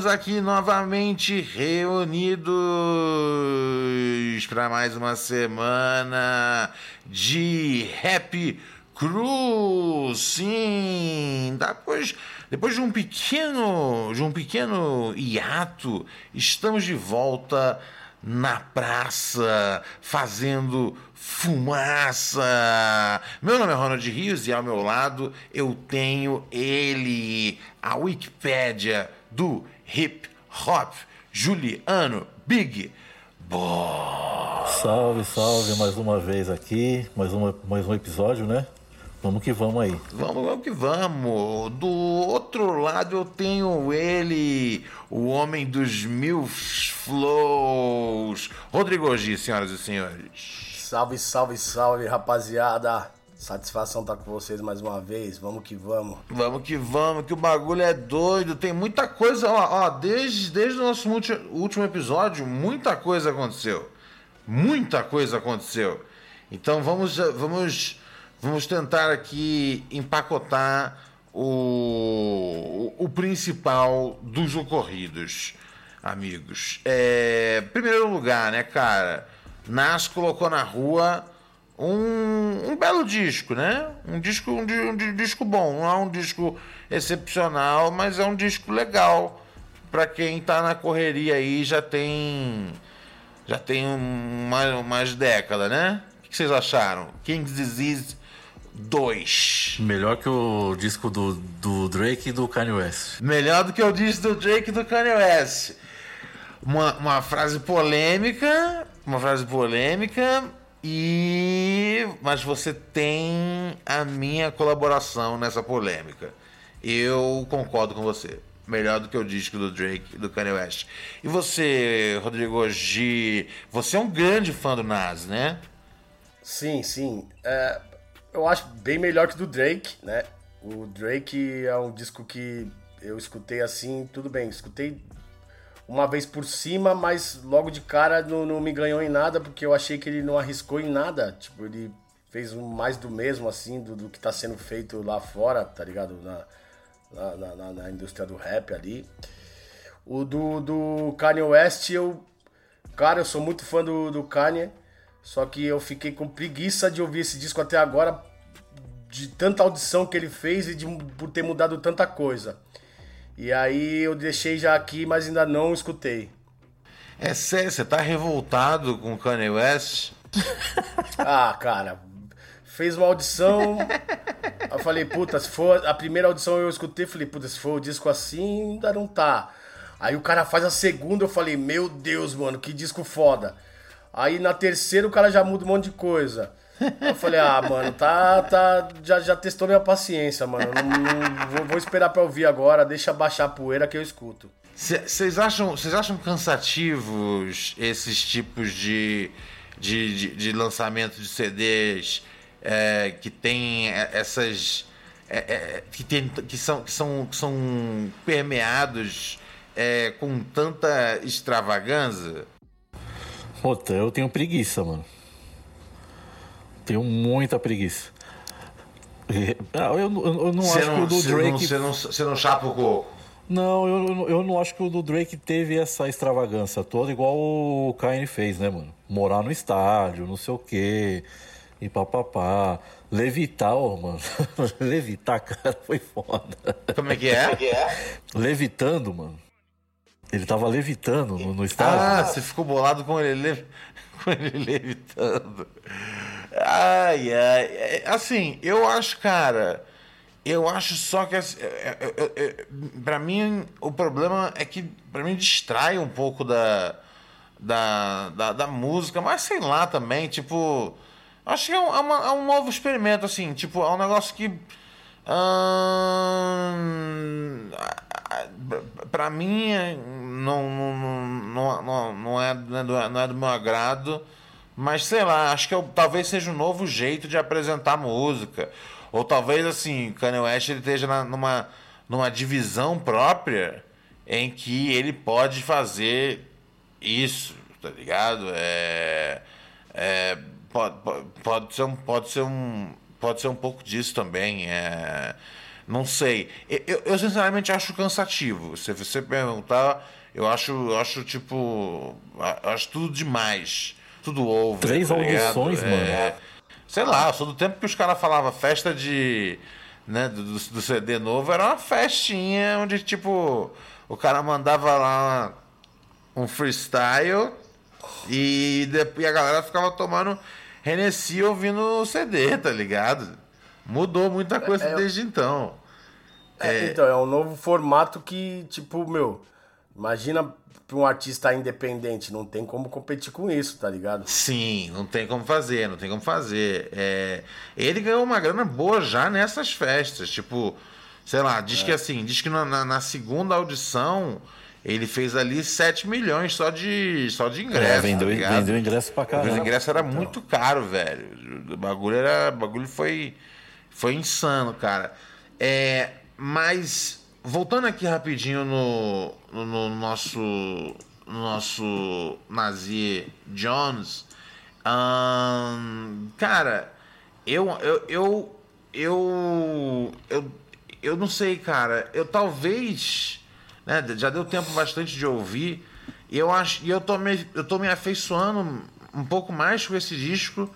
Estamos aqui novamente reunidos para mais uma semana de Happy Cruz. Sim, depois, depois de um pequeno, de um pequeno hiato, estamos de volta na praça fazendo fumaça. Meu nome é Ronald Rios e ao meu lado eu tenho ele, a Wikipédia do hip hop, Juliano Big Boss. Salve, salve mais uma vez aqui, mais, uma, mais um episódio, né? Vamos que vamos aí. Vamos, vamos que vamos. Do outro lado eu tenho ele, o homem dos mil flows, Rodrigo G, senhoras e senhores. Salve, salve, salve, rapaziada. Satisfação estar com vocês mais uma vez. Vamos que vamos. Vamos que vamos, que o bagulho é doido. Tem muita coisa, ó, ó desde, desde o nosso último episódio, muita coisa aconteceu. Muita coisa aconteceu. Então vamos, vamos, vamos tentar aqui empacotar o, o principal dos ocorridos, amigos. É, primeiro lugar, né, cara? Nas colocou na rua um, um belo disco, né? Um disco, um, um di- disco bom, não é um disco excepcional, mas é um disco legal para quem tá na correria aí já tem já tem mais umas décadas, né? O que vocês acharam? King's Disease 2. Melhor que o disco do, do Drake e do Kanye West. Melhor do que o disco do Drake e do Kanye West. Uma, uma frase polêmica, uma frase polêmica e mas você tem a minha colaboração nessa polêmica. Eu concordo com você. Melhor do que o disco do Drake do Kanye West. E você, Rodrigo G, você é um grande fã do Nas, né? Sim, sim. É, eu acho bem melhor que do Drake, né? O Drake é um disco que eu escutei assim, tudo bem, escutei uma vez por cima, mas logo de cara não, não me ganhou em nada, porque eu achei que ele não arriscou em nada. Tipo, ele fez mais do mesmo, assim, do, do que tá sendo feito lá fora, tá ligado? Na, na, na- na- na indústria do rap ali. O do, do Kanye West, eu. Cara, eu sou muito fã do, do Kanye. Só que eu fiquei com preguiça de ouvir esse disco até agora. De tanta audição que ele fez e de, por ter mudado tanta coisa. E aí eu deixei já aqui, mas ainda não escutei. É sério, você tá revoltado com o Kanye West? Ah, cara, fez uma audição. Eu falei, puta, se for a primeira audição eu escutei, falei, puta, se for o disco assim, ainda não tá. Aí o cara faz a segunda, eu falei, meu Deus, mano, que disco foda. Aí na terceira o cara já muda um monte de coisa. Eu falei, ah, mano, tá, tá, já, já testou minha paciência, mano. Não, não- vou, vou esperar pra ouvir agora, deixa baixar a poeira que eu escuto. Vocês acham, vocês acham cansativos esses tipos de, de, de, de lançamento de CDs é, que tem essas. é, é, que, tem, que, são, que, são, que são permeados é, com tanta extravagância? Puta, eu tenho preguiça, mano. Tenho muita preguiça. E- ah, Eu, eu, eu não Você acho que não, o do não, Drake. você não, você não chapa o coco? Não, eu, eu- eu não acho que o do Drake teve essa extravagância toda, igual o Kanye fez, né, mano? Morar no estádio, não sei o quê. e papapá. Levitar, oh, mano. Levitar, cara, foi foda. Como é que é? Levitando, mano. Ele tava levitando no, no estádio. Ah, você ficou bolado com ele, le... com ele levitando. Ai, ai. É, Assim, eu acho, cara. Eu acho só que. assim, é, é, Pra mim, o problema é que, pra mim, distrai um pouco da, da, da, da música, mas sei lá também, tipo. Acho que é um, é uma- é um novo experimento, assim, tipo, é um negócio que. ahn, pra mim, não, não, não, não, é, não, é não é do meu agrado. Mas sei lá, acho que eu- talvez seja um novo jeito de apresentar música. Ou talvez assim, Kanye West ele esteja na- numa, numa divisão própria em que ele pode fazer isso, tá ligado? É, é, pode, pode, ser um, pode ser um, pode ser um pouco disso também. É, não sei. Eu, eu- sinceramente acho cansativo. Se você perguntar, eu acho, eu acho tipo, acho tudo demais. Tudo over. Três tá audições, É, mano. Sei lá, eu sou do tempo que os caras falavam festa de. Né, do, do- CD novo, era uma festinha onde, tipo, o cara mandava lá um freestyle e, depois, a galera ficava tomando Hennessy ouvindo o CD, tá ligado? Mudou muita coisa É, eu- desde então. É, Então, é um novo formato que, tipo, meu, imagina pra um artista independente, não tem como competir com isso, tá ligado? Sim, não tem como fazer, não tem como fazer. É, ele ganhou uma grana boa já nessas festas. Tipo, sei lá, diz que assim, diz que na, na- na segunda audição ele fez ali 7 milhões só de, só de ingresso. É, vendeu, tá vendeu ingresso pra O caramba. ingresso era muito caro, velho. O bagulho era. O bagulho foi. Foi insano, cara. É, mas, voltando aqui rapidinho no, no, no nosso. No nosso Nazi Jones. cara, eu. Eu. Eu. Eu. Eu, eu não sei, cara. Eu talvez. Né, já deu tempo bastante de ouvir. E eu acho. E eu tô me, eu tô me afeiçoando um pouco mais com esse disco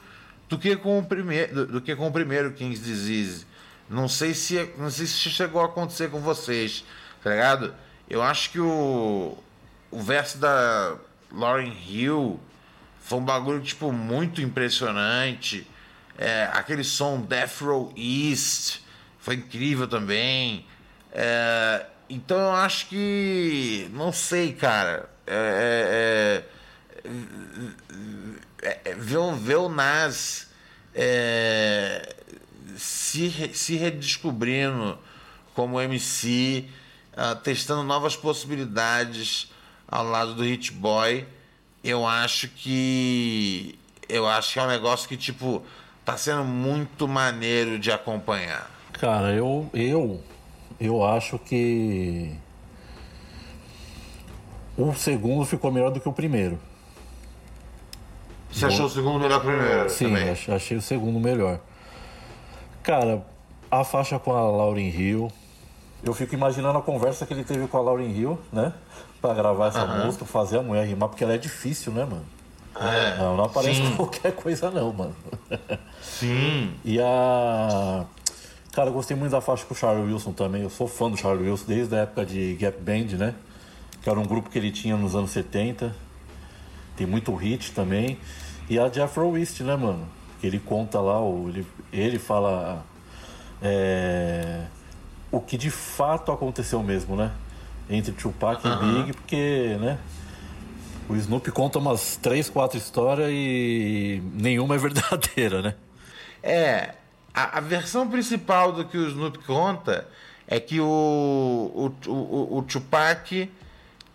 do que com o primeiro, do, do que com o primeiro King's Disease. Não sei se não sei se chegou a acontecer com vocês, tá ligado? Eu acho que o o verso da Lauren Hill foi um bagulho tipo muito impressionante. É, aquele som Death Row East foi incrível também. É, então eu acho que não sei, cara. É, é, é, é, é, ver, ver o Nas é, se, se redescobrindo como MC, ah, testando novas possibilidades ao lado do Hit Boy, eu acho que eu acho que é um negócio que tipo tá sendo muito maneiro de acompanhar. Cara, eu, eu, eu acho que o segundo ficou melhor do que o primeiro. Você achou o segundo melhor que o primeiro? Sim, também? ach- achei o segundo melhor. Cara, a faixa com a Lauren Hill. Eu fico imaginando a conversa que ele teve com a Lauren Hill, né? Pra gravar essa música, fazer a mulher rimar, porque ela é difícil, né, mano? É, Não, não aparece sim. qualquer coisa, não, mano. Sim. E a. Cara, eu gostei muito da faixa com o Charlie Wilson também. Eu sou fã do Charlie Wilson desde a época de Gap Band, né? Que era um grupo que ele tinha nos anos 70. Tem muito hit também. E a Jeffro East, né, mano? Ele conta lá, ele, ele fala é, o que de fato aconteceu mesmo, né? Entre Tupac e Big, porque, né? O Snoop conta umas três, quatro histórias e nenhuma é verdadeira, né? É, a, a versão principal do que o Snoop conta é que o, o, o, o Tupac,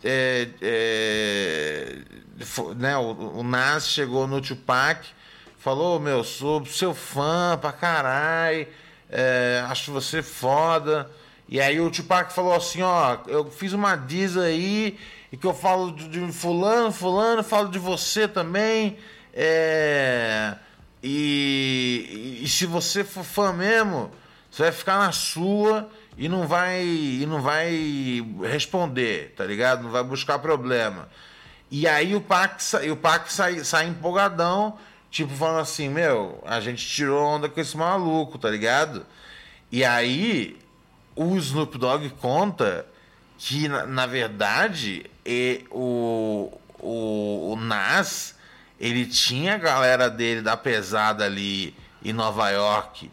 é, é, né, o, o Nas chegou no Tupac, falou, meu, sou seu fã pra caralho, é, acho você foda. E aí o Tupac falou assim, ó, eu fiz uma diz aí, e que eu falo de, fulano, fulano, falo de você também, é... E, e, se você for fã mesmo, você vai ficar na sua e não vai e não vai responder, tá ligado? Não vai buscar problema. E aí o Pac, o Pac sai, sai empolgadão Tipo, falando assim, meu, a gente tirou onda com esse maluco, tá ligado? E aí, o Snoop Dogg conta que, na, na verdade, e, o, o, o Nas, ele tinha a galera dele da pesada ali em Nova York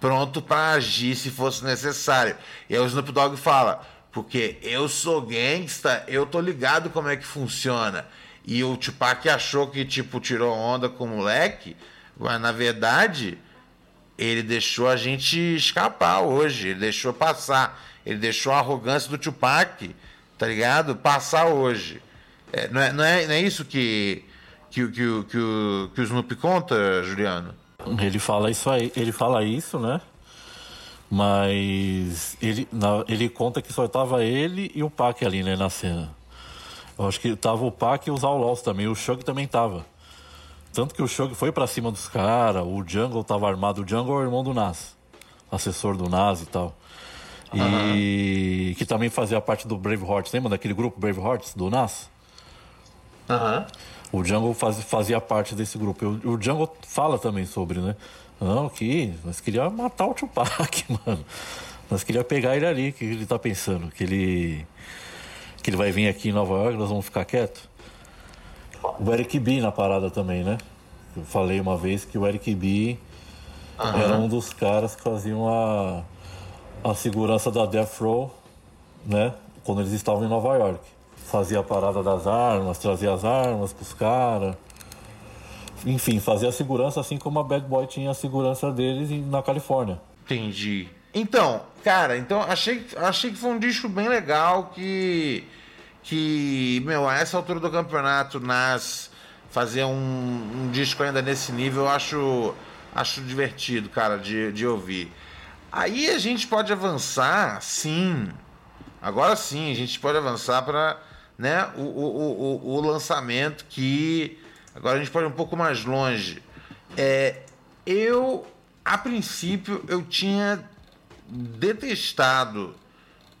pronto para agir se fosse necessário. E aí o Snoop Dogg fala, porque eu sou gangsta, eu tô ligado como é que funciona e o Tupac achou que, tipo, tirou onda com o moleque, mas na verdade ele deixou a gente escapar hoje, ele deixou passar, ele deixou a arrogância do Tupac, tá ligado? Passar hoje. É, não, é, não, é, não é isso que, que, que, que, o, que o Snoop conta, Juliano? Ele fala isso aí, ele fala isso, né? Mas ele, na, ele conta que só estava ele e o Pac ali, né, na cena. Eu acho que tava o Pac e os Outlaws também. O Shug também tava. Tanto que o Shug foi para cima dos caras, o Jungle tava armado. O Jungle é o irmão do Nas, assessor do Nas e tal. E uhum. que também fazia parte do Brave Hearts. Lembra daquele grupo Brave Hearts do Nas? Uhum. O Jungle faz, fazia parte desse grupo. O, o Jungle fala também sobre, né? Não, que nós queríamos matar o Tupac, mano. Nós queríamos pegar ele ali, que ele tá pensando. Que ele que ele vai vir aqui em Nova York, nós vamos ficar quietos. O Eric B na parada também, né? Eu falei uma vez que o Eric B uhum. era um dos caras que faziam a, a segurança da Death Row, né? Quando eles estavam em Nova York. Fazia a parada das armas, trazia as armas pros caras. Enfim, fazia a segurança assim como a Bad Boy tinha a segurança deles na Califórnia. Entendi. Então, cara, então achei, achei que foi um disco bem legal que que, meu, a essa altura do campeonato, nas fazer um, um disco ainda nesse nível, eu acho, acho divertido, cara, de, de ouvir. Aí a gente pode avançar, sim. Agora sim, a gente pode avançar para né, o, o, o, o, lançamento que agora a gente pode ir um pouco mais longe. É, eu, a princípio, eu tinha detestado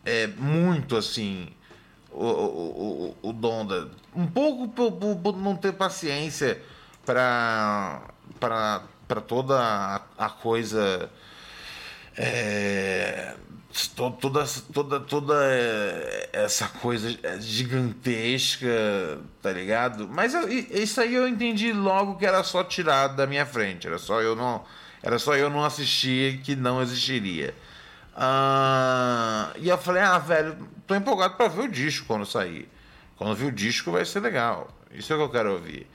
é, muito assim o, o, o, o Donda. Um pouco por, por, por não ter paciência para toda a, a coisa. É, toda, toda, toda essa coisa gigantesca, tá ligado? Mas eu, isso aí eu entendi logo que era só tirado da minha frente. Era só eu não, era só eu não assistir que não existiria. Uh, e eu falei, ah, velho, tô empolgado para ver o disco quando sair. Quando vir o disco vai ser legal. Isso é o que eu quero ouvir.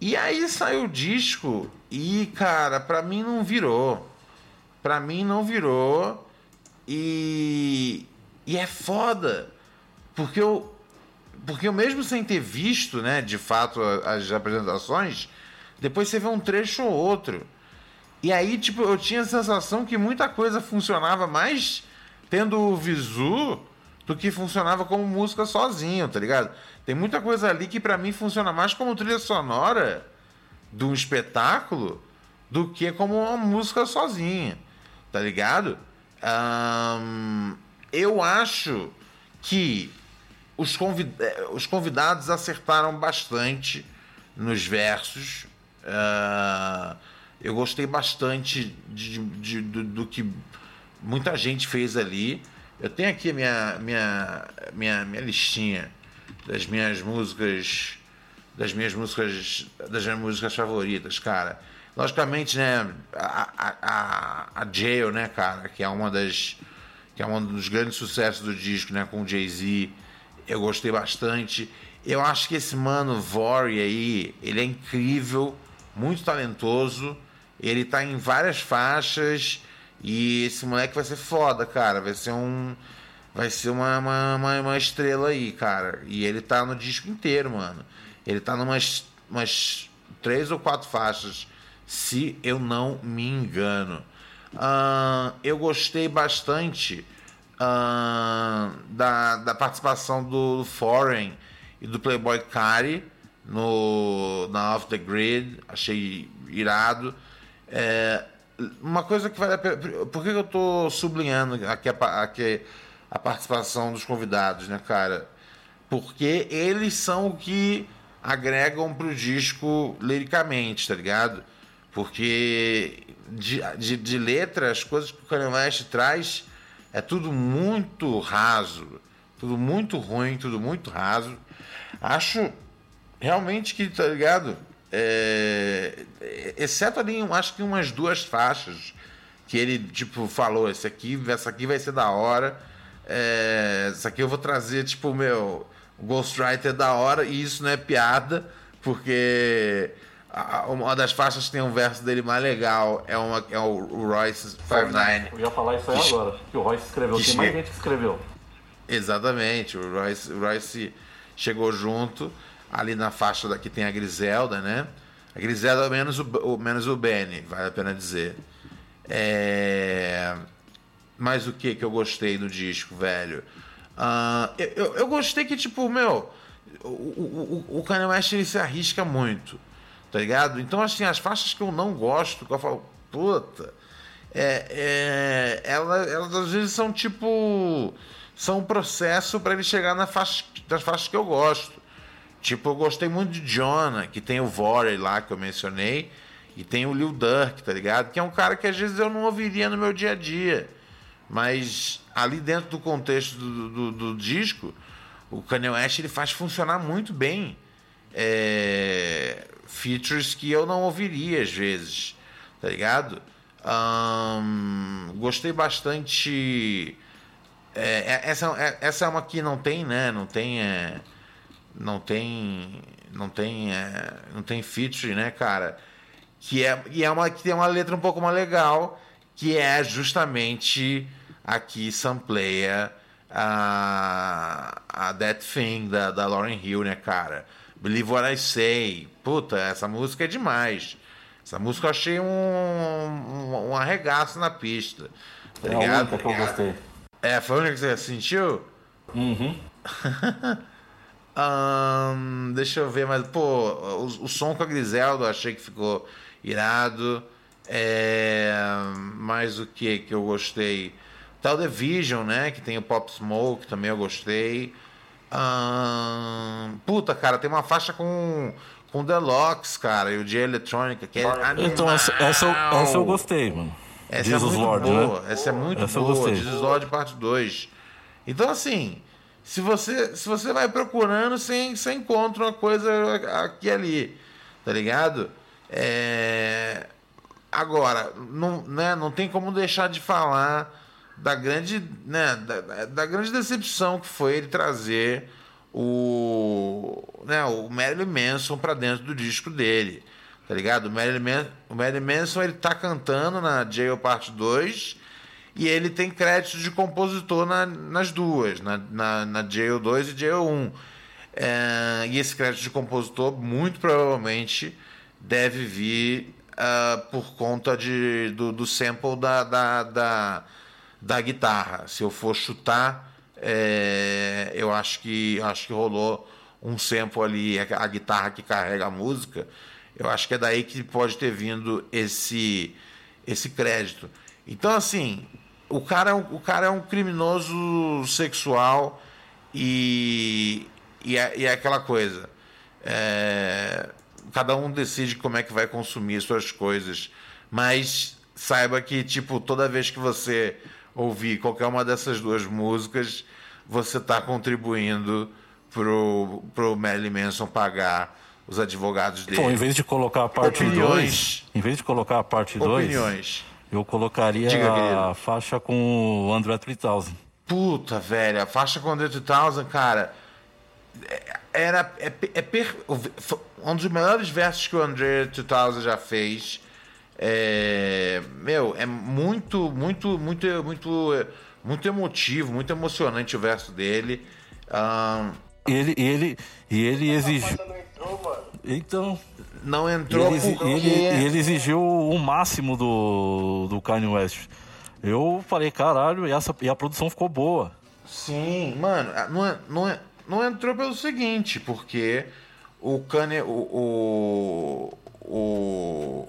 E aí saiu o disco e, cara, pra mim não virou. Pra mim não virou. E, e é foda. Porque eu, porque eu mesmo sem ter visto, né, de fato, as apresentações, depois você vê um trecho ou outro. E aí, tipo, eu tinha a sensação que muita coisa funcionava mais tendo o visu do que funcionava como música sozinho, tá ligado? Tem muita coisa ali que para mim funciona mais como trilha sonora de um espetáculo do que como uma música sozinha, tá ligado? Um, eu acho que os, convid eh, os convidados acertaram bastante nos versos. Uh, eu gostei bastante de, de, do, do, que muita gente fez ali. Eu tenho aqui a minha, minha, minha, minha listinha das minhas músicas das minhas músicas das minhas músicas favoritas, cara. Logicamente, né, a, a, a Jail, né, cara, que é uma das que é um dos grandes sucessos do disco, né, com Jay-Z, eu gostei bastante. Eu acho que esse mano Vory aí, ele é incrível, muito talentoso. Ele tá em várias faixas e esse moleque vai ser foda, cara. Vai ser um. Vai ser uma, uma, uma, uma estrela aí, cara. E ele tá no disco inteiro, mano. Ele tá numas umas três ou quatro faixas, se eu não me engano. Uh, eu gostei bastante uh, da, da participação do Foreign e do Playboy Cari no, na Off the Grid. Achei irado. É, uma coisa que vale a pena. Por que eu estou sublinhando aqui a, aqui a participação dos convidados, né, cara? Porque eles são o que agregam pro disco liricamente, tá ligado? Porque de, de, de letra, as coisas que o Kanye West traz é tudo muito raso, tudo muito ruim, tudo muito raso. Acho realmente que, tá ligado? É, exceto ali, acho que umas duas faixas que ele, tipo, falou, esse aqui, essa aqui vai ser da hora. É, essa aqui eu vou trazer, tipo, meu, Ghostwriter da hora, e isso não é piada, porque uma das faixas que tem um verso dele mais legal é, uma, é o Royce 59. Eu ia falar isso aí que, agora, que o Royce escreveu. Tem mais gente que escreveu. Exatamente, o Royce, o Royce chegou junto ali na faixa da que tem a Griselda, né? A Griselda menos o, o menos o Benny, vale a pena dizer. É... Mas o que que eu gostei do disco, velho? Uh, eu, eu, gostei que, tipo, meu, o, o, o Kanye West ele se arrisca muito tá ligado? Então, assim, as faixas que eu não gosto, que eu falo, puta, é, é, elas, elas às vezes são tipo. São um processo para ele chegar na faixa, nas faixas que eu gosto. Tipo, eu gostei muito de Jonah, que tem o Vorey lá que eu mencionei, e tem o Lil Durk, tá ligado? Que é um cara que às vezes eu não ouviria no meu dia a dia. Mas ali dentro do contexto do, do, do disco, o Kanye West ele faz funcionar muito bem. É, features que eu não ouviria às vezes, tá ligado? Um, gostei bastante. É, é, essa, é, essa é uma que não tem, né? Não tem. É, não tem. Não tem. É, não tem feature, né, cara? Que é, e é uma que tem uma letra um pouco mais legal, que é justamente aqui sampleia a, a That Thing da, da Lauren Hill, né, cara? Believe What I Say. Puta, essa música é demais. Essa música eu achei um, um, um arregaço na pista. Tá é ligado? a única que eu gostei. É, foi a única que você sentiu? Uhum. um, deixa eu ver, mas, pô, o, o som com a Griselda eu achei que ficou irado. É, mais o que que eu gostei? Tal The Vision, né? Que tem o Pop Smoke, também eu gostei. Hum, puta, cara, tem uma faixa com com Deluxe, cara, e o de eletrônica, que é Então, essa, essa, eu, essa eu gostei, mano. Essa Jesus é muito Lord, boa, né? essa é muito essa boa, Jesus Lord parte 2. Então, assim, se você, se você vai procurando, você, você encontra uma coisa aqui ali, tá ligado? É... Agora, não, né, não tem como deixar de falar da grande, né, da, da, grande decepção que foi ele trazer o, né, o Marilyn Manson para dentro do disco dele, tá ligado? O Marilyn, Man, o Marilyn Manson ele tá cantando na Jail Parte 2 e ele tem crédito de compositor na, nas duas, na, na, na Jail 2 e Jail 1. É, e esse crédito de compositor muito provavelmente deve vir uh, por conta de, do, do sample da, da, da da guitarra. Se eu for chutar, é, eu acho que acho que rolou um sample ali, a guitarra que carrega a música. Eu acho que é daí que pode ter vindo esse esse crédito. Então assim, o cara é um, o cara é um criminoso sexual e e é, e é aquela coisa. É, cada um decide como é que vai consumir suas coisas, mas saiba que tipo toda vez que você ouvir qualquer uma dessas duas músicas, você está contribuindo pro, pro Marilyn Manson pagar os advogados dele. Então, em vez de colocar a parte 2, em vez de colocar a parte 2, eu colocaria Diga, a faixa com o André 3000. Puta, velho, a faixa com o André 3000, cara, é, era é, é per, um dos melhores versos que o André 3000 já fez é, meu, é muito, muito, muito, muito, muito emotivo, muito emocionante o verso dele. Um, ele, ele, e ele exigiu. Então. Não entrou ele, porque... ele, ele exigiu o máximo do, do Kanye West. Eu falei, caralho, e, essa, e a produção ficou boa. Sim, mano, não, é, não, é, não entrou pelo seguinte, porque o Kanye. O, o, o,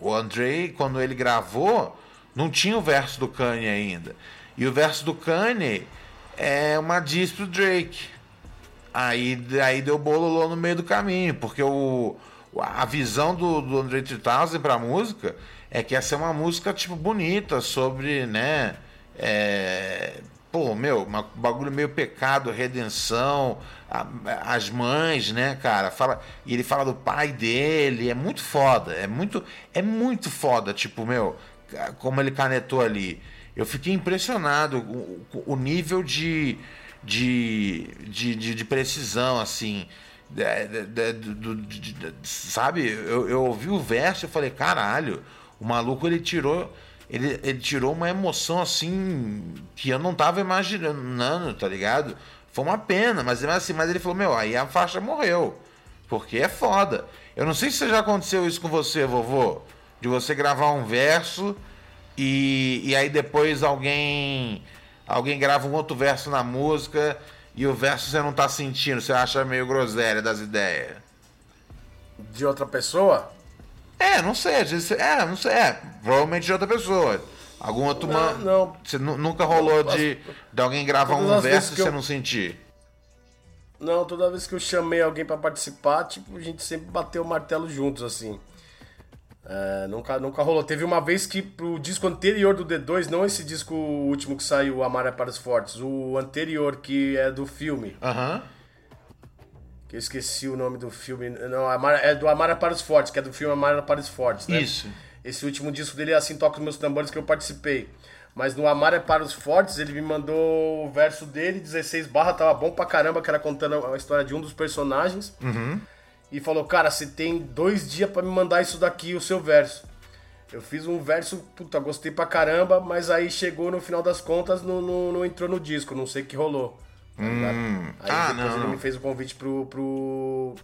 o Andre, quando ele gravou, não tinha o verso do Kanye ainda. E o verso do Kanye é uma diss pro Drake. Aí, aí deu bololô no meio do caminho, porque o, a visão do, do André 3000 pra música é que essa é uma música, tipo, bonita, sobre, né? É, pô, meu, um bagulho meio pecado, redenção, a, as mães, né, cara? Fala, e ele fala do pai dele, é muito foda, é muito, é muito foda, tipo, meu, como ele canetou ali. Eu fiquei impressionado o, o nível de, de, de, de, de precisão, assim. Sabe, eu, eu ouvi o verso e falei, caralho, o maluco ele tirou. Ele, ele tirou uma emoção assim que eu não tava imaginando, tá ligado? Foi uma pena, mas, assim, mas ele falou, meu, aí a faixa morreu. Porque é foda. Eu não sei se já aconteceu isso com você, vovô. De você gravar um verso e, e aí depois alguém alguém grava um outro verso na música e o verso você não tá sentindo, você acha meio groselha das ideias. De outra pessoa? É, não sei, é, não sei, é, provavelmente de outra pessoa. Algum outro não, man... não. Você nunca rolou de, de alguém gravar um verso e você eu... não sentir? Não, toda vez que eu chamei alguém para participar, tipo, a gente sempre bateu o martelo juntos, assim. É, nunca, nunca rolou. Teve uma vez que pro disco anterior do D2, não esse disco último que saiu, Amar é para os Fortes, o anterior que é do filme. Aham. Uhum. Que eu esqueci o nome do filme. Não, Amar, é do Amar é para os Fortes, que é do filme Amar é para os Fortes, né? Isso. Esse último disco dele é Assim Toca os Meus Tambores que eu participei. Mas no Amar é para os Fortes, ele me mandou o verso dele, 16 barra, tava bom pra caramba, que era contando a história de um dos personagens. Uhum e falou: Cara, você tem dois dias para me mandar isso daqui, o seu verso. Eu fiz um verso, puta, gostei pra caramba, mas aí chegou no final das contas, não, não, não entrou no disco, não sei o que rolou. Tá hum. Aí ah, depois não, ele não. me fez o convite pro, pro,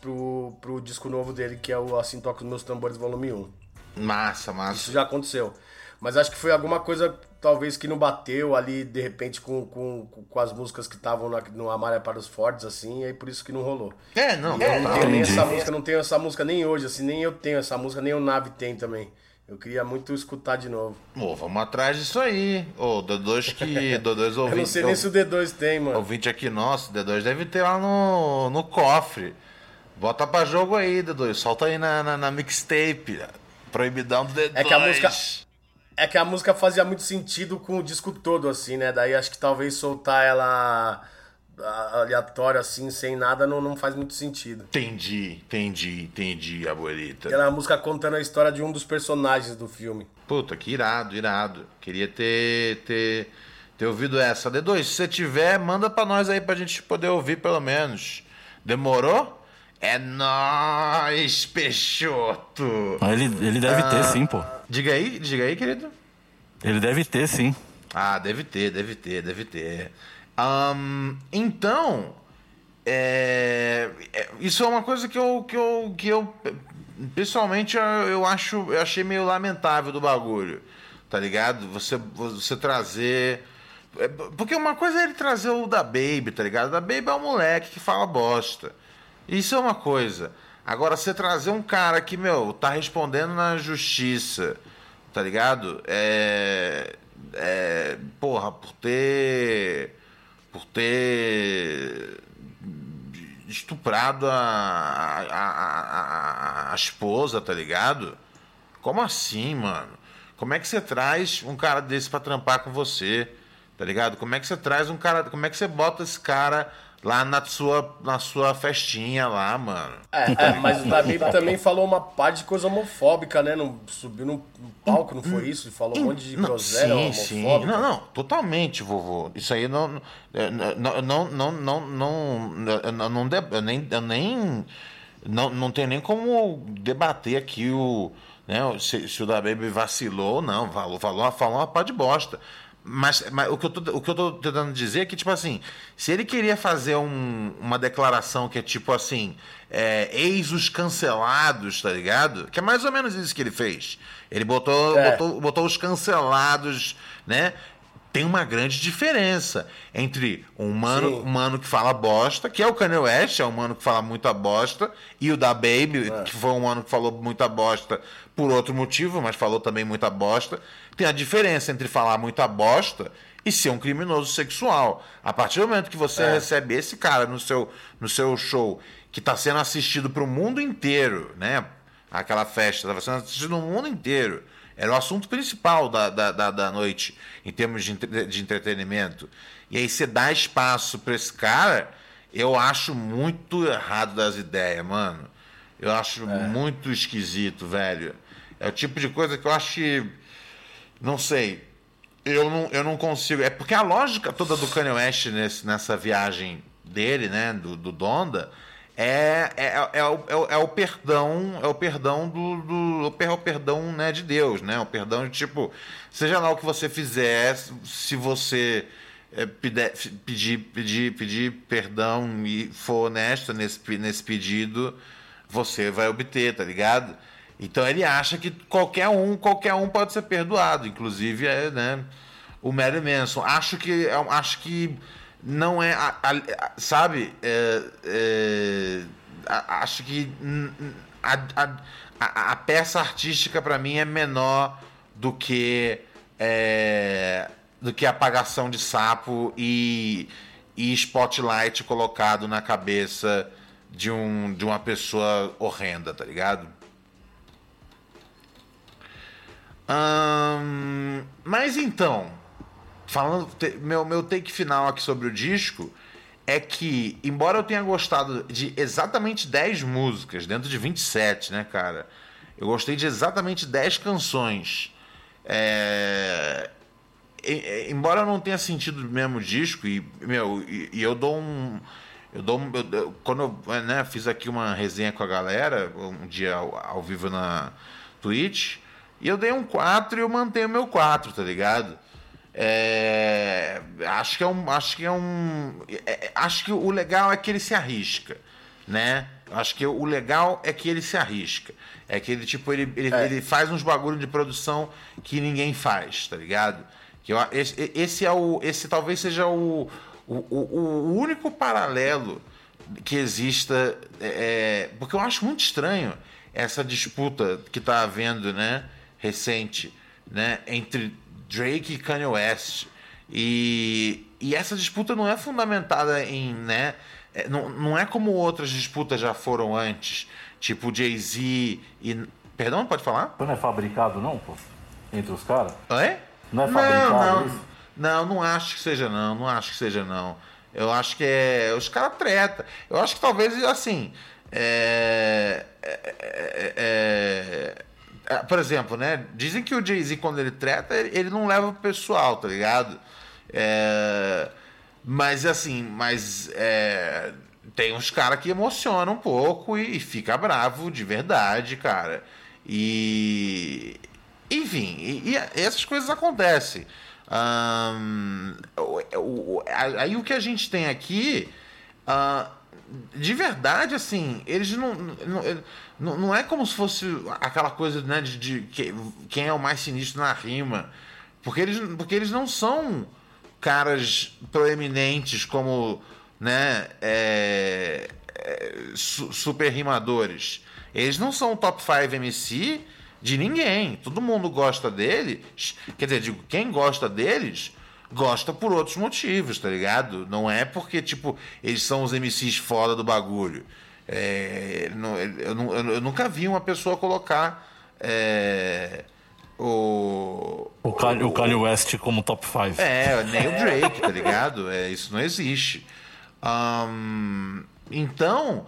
pro, pro disco novo dele, que é o Assim Toca os Meus Tambores Volume 1. Massa, massa. Isso já aconteceu. Mas acho que foi alguma coisa, talvez, que não bateu ali, de repente, com, com, com as músicas que estavam no é para os Fortes, assim, e aí por isso que não rolou. É, não. É, não tenho nem essa música, não tenho essa música nem hoje, assim, nem eu tenho essa música, nem o Nave tem também. Eu queria muito escutar de novo. Pô, vamos atrás disso aí. Ô, D2 que. D2 ouvinte. eu não sei nem se o D2 tem, mano. Ouvinte aqui nosso, D2 deve ter lá no, no cofre. Bota pra jogo aí, D2. Solta aí na, na, na mixtape. Proibidão do D2. É que a música. É que a música fazia muito sentido com o disco todo, assim, né? Daí acho que talvez soltar ela aleatória, assim, sem nada, não, não faz muito sentido. Entendi, entendi, entendi, abuelita. Era a música contando a história de um dos personagens do filme. Puta, que irado, irado. Queria ter, ter, ter ouvido essa. D2, se você tiver, manda pra nós aí pra gente poder ouvir pelo menos. Demorou? É nóis, Peixoto! Ah, ele, ele deve ah, ter sim, pô. Diga aí, diga aí, querido. Ele deve ter sim. Ah, deve ter, deve ter, deve ter. Um, então, é, é, isso é uma coisa que eu, que eu, que eu pessoalmente eu, eu acho, eu achei meio lamentável do bagulho, tá ligado? Você, você trazer é, porque uma coisa é ele trazer o da Baby, tá ligado? Da Baby é um moleque que fala bosta. Isso é uma coisa. Agora, você trazer um cara que, meu, tá respondendo na justiça, tá ligado? É. É. Porra, por ter. Por ter. estuprado a, a, a, a esposa, tá ligado? Como assim, mano? Como é que você traz um cara desse para trampar com você? Tá ligado? Como é que você traz um cara. Como é que você bota esse cara lá na sua, na sua festinha lá, mano. É, é mas o Davi também falou uma parte de coisa homofóbica, né? Não, subiu no, palco, não foi isso? Falou um monte de groselha sim, sim. Não, não, totalmente, vovô. Isso aí não não não não não não, não, não eu nem eu nem não, não tem nem como debater aqui o né, se, se o da Baby vacilou ou não, falou, falou, falou uma pá de bosta. Mas, mas, o, que eu tô, o que eu tô tentando dizer é que, tipo assim, se ele queria fazer um, uma declaração que é tipo assim, é, eis os cancelados, tá ligado? Que é mais ou menos isso que ele fez. Ele botou, é. botou, botou os cancelados, né? Tem uma grande diferença entre um mano, um mano que fala bosta, que é o Kanye West, é um mano que fala muita bosta, e o da Baby, é. que foi um mano que falou muita bosta por outro motivo, mas falou também muita bosta. Tem a diferença entre falar muita bosta e e ser um criminoso sexual. A partir do momento que você é. recebe esse cara no seu, no seu show, que está sendo assistido para o mundo inteiro, né? Aquela festa estava sendo assistida no mundo inteiro. Era o assunto principal da, da, da, da noite, em termos de, de entretenimento. E aí você dá espaço para esse cara, eu acho muito errado das ideias, mano. Eu acho é. muito esquisito, velho. É o tipo de coisa que eu acho que. Não sei. Eu não, eu não consigo. É porque a lógica toda do Kanye West nesse, nessa viagem dele, né? Do, do Donda, é, é, é, é, o, é, o, é perdão, é o perdão do, do é o perdão né, de Deus, né? O perdão de tipo, seja lá o que você fizer, se você é, pedir, pedir, pedir, perdão e for honesto nesse, nesse pedido, você vai obter, tá ligado? Então ele acha que qualquer um, qualquer um pode ser perdoado, inclusive é, né, o Mary Manson. Acho que, é acho que não é, a, a, sabe? É, é, a, acho que a, peça artística para mim é menor do que é, do que apagação de sapo e, e spotlight colocado na cabeça de, um, de uma pessoa horrenda, tá ligado? Hum, mas então, falando meu, meu take final aqui sobre o disco é que, embora eu tenha gostado de exatamente 10 músicas, dentro de 27, né, cara? Eu gostei de exatamente 10 canções. É... Embora eu não tenha sentido o mesmo disco, e, meu, e, e eu dou um eu dou eu, quando eu né, fiz aqui uma resenha com a galera, um dia ao, ao, vivo na Twitch, e eu dei um 4 e eu mantenho o meu 4, tá ligado? É, acho que é um. Acho que é um. É, é, acho que o legal é que ele se arrisca, né? Acho que o legal é que ele se arrisca. É que ele, tipo, ele, ele, é. ele faz uns bagulho de produção que ninguém faz, tá ligado? Que eu, esse, esse é o. Esse talvez seja o, o, o, o único paralelo que exista, é, é, porque eu acho muito estranho essa disputa que está havendo, né, recente, né, entre Drake e Kanye West. E, e essa disputa não é fundamentada em, né, é, não, não é como outras disputas já foram antes, tipo Jay-Z e... Perdão, pode falar? Não é fabricado não, pô? Entre os caras? É? Não é fabricado não, não. isso? Não, não acho que seja não, não acho que seja não. Eu acho que é. Os caras treta. Eu acho que talvez, assim. É, é, é, é, por exemplo, né? Dizem que o Jay-Z, quando ele treta, ele não leva pro pessoal, tá ligado? É, mas assim, mas é, tem uns caras que emocionam um pouco e, e fica bravo de verdade, cara. E. Enfim, e, e essas coisas acontecem. Um, aí o que a gente tem aqui, uh, de verdade, assim, eles não, não, não é como se fosse aquela coisa né, de, de, quem é o mais sinistro na rima, porque eles, porque eles não são caras proeminentes como né, é, é, super rimadores. Eles não são top 5 MC de ninguém. Todo mundo gosta deles. Quer dizer, digo, quem gosta deles gosta por outros motivos, tá ligado? Não é porque, tipo, eles são os MCs foda do bagulho. É, eu, eu, eu, nunca vi uma pessoa colocar é, o. O Kanye, o, o Kanye West como top 5. É, nem o Drake, tá ligado? É, isso não existe. Um, então,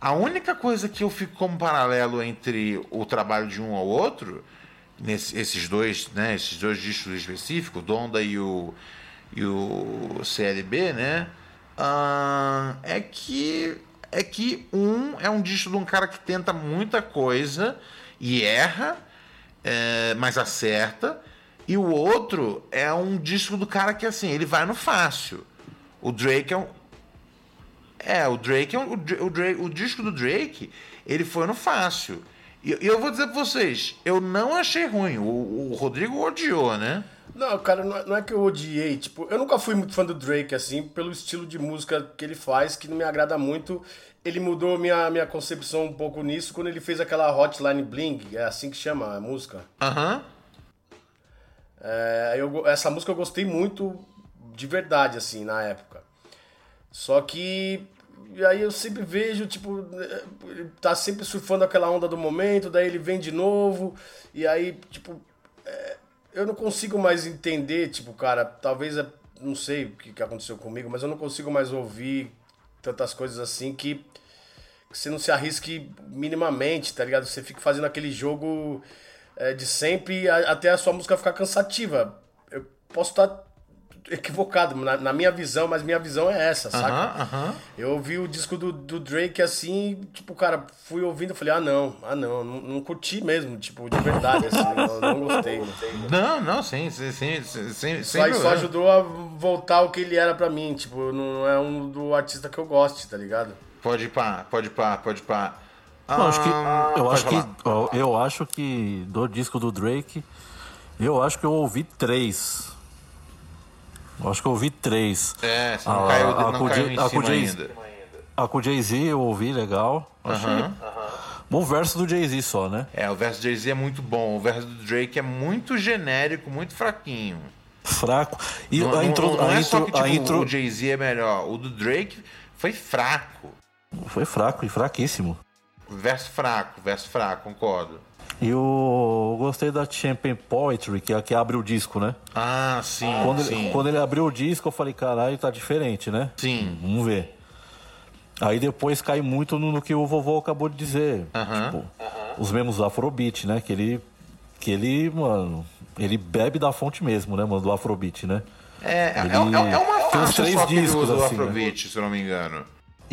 a única coisa que eu fico como paralelo entre o trabalho de um ao outro, nesses esses dois, né, esses dois discos específicos, o Donda e o, e o CLB, né, uh, é que é que um é um disco de um cara que tenta muita coisa e erra, é, mas acerta, e o outro é um disco do cara que assim ele vai no fácil. O Drake é um, é, o Drake, é o, o, Drake, o disco do Drake, ele foi no fácil. E, eu vou dizer pra vocês, eu não achei ruim. O, o Rodrigo odiou, né? Não, cara, não é, não é, que eu odiei. Tipo, eu nunca fui muito fã do Drake, assim, pelo estilo de música que ele faz, que não me agrada muito. Ele mudou minha, minha concepção um pouco nisso quando ele fez aquela Hotline Bling, é assim que chama a música. Aham. É, essa música eu gostei muito de verdade, assim, na época. Só que. E aí eu sempre vejo, tipo, ele tá sempre surfando aquela onda do momento, daí ele vem de novo, e aí, tipo, é, eu não consigo mais entender, tipo, cara, talvez, é, não sei o que, que aconteceu comigo, mas eu não consigo mais ouvir tantas coisas assim que, que você não se arrisque minimamente, tá ligado? Você fica fazendo aquele jogo é, de sempre até a sua música ficar cansativa. Eu posso estar equivocado na, na, minha visão, mas minha visão é essa, saca? Uh -huh, uh -huh. Eu ouvi o disco do, do Drake assim, tipo, cara, fui ouvindo e falei, ah não, ah não, não, não, curti mesmo, tipo, de verdade, assim, não, não gostei. Não, não, sim, sim, sim, sim, só, só ajudou a voltar o que ele era pra mim, tipo, não é um do artista que eu goste, tá ligado? Pode ir pá, pode ir pá, pode ir pá. Ah, acho que, eu, acho que, eu acho que do disco do Drake, eu acho que eu ouvi três. Acho que eu ouvi três. É, você não a, caiu, a, não caiu a, cima ainda. A com o Jay-Z eu ouvi legal. Achei. Uh -huh. Bom verso do Jay-Z só, né? É, o verso do Jay-Z é muito bom. O verso do Drake é muito genérico, muito fraquinho. Fraco. E não, a intro, não, não a é intro, só que tipo, intro... o Jay-Z é melhor. O do Drake foi fraco. Foi fraco e fraquíssimo. Verso fraco, verso fraco, concordo. E eu gostei da Champion Poetry, que é a que abre o disco, né? Ah, sim. Quando, sim. Ele, quando ele abriu o disco, eu falei, caralho, tá diferente, né? Sim. Vamos ver. Aí depois cai muito no, no que o vovô acabou de dizer. Uh -huh. tipo, uh -huh. os mesmos Afrobeat, né? Que ele, que ele, mano, ele bebe da fonte mesmo, né, mano, do Afrobeat, né? É, ele, é, é, uma faixa só que ele usa do assim, Afrobeat, né? se eu não me engano.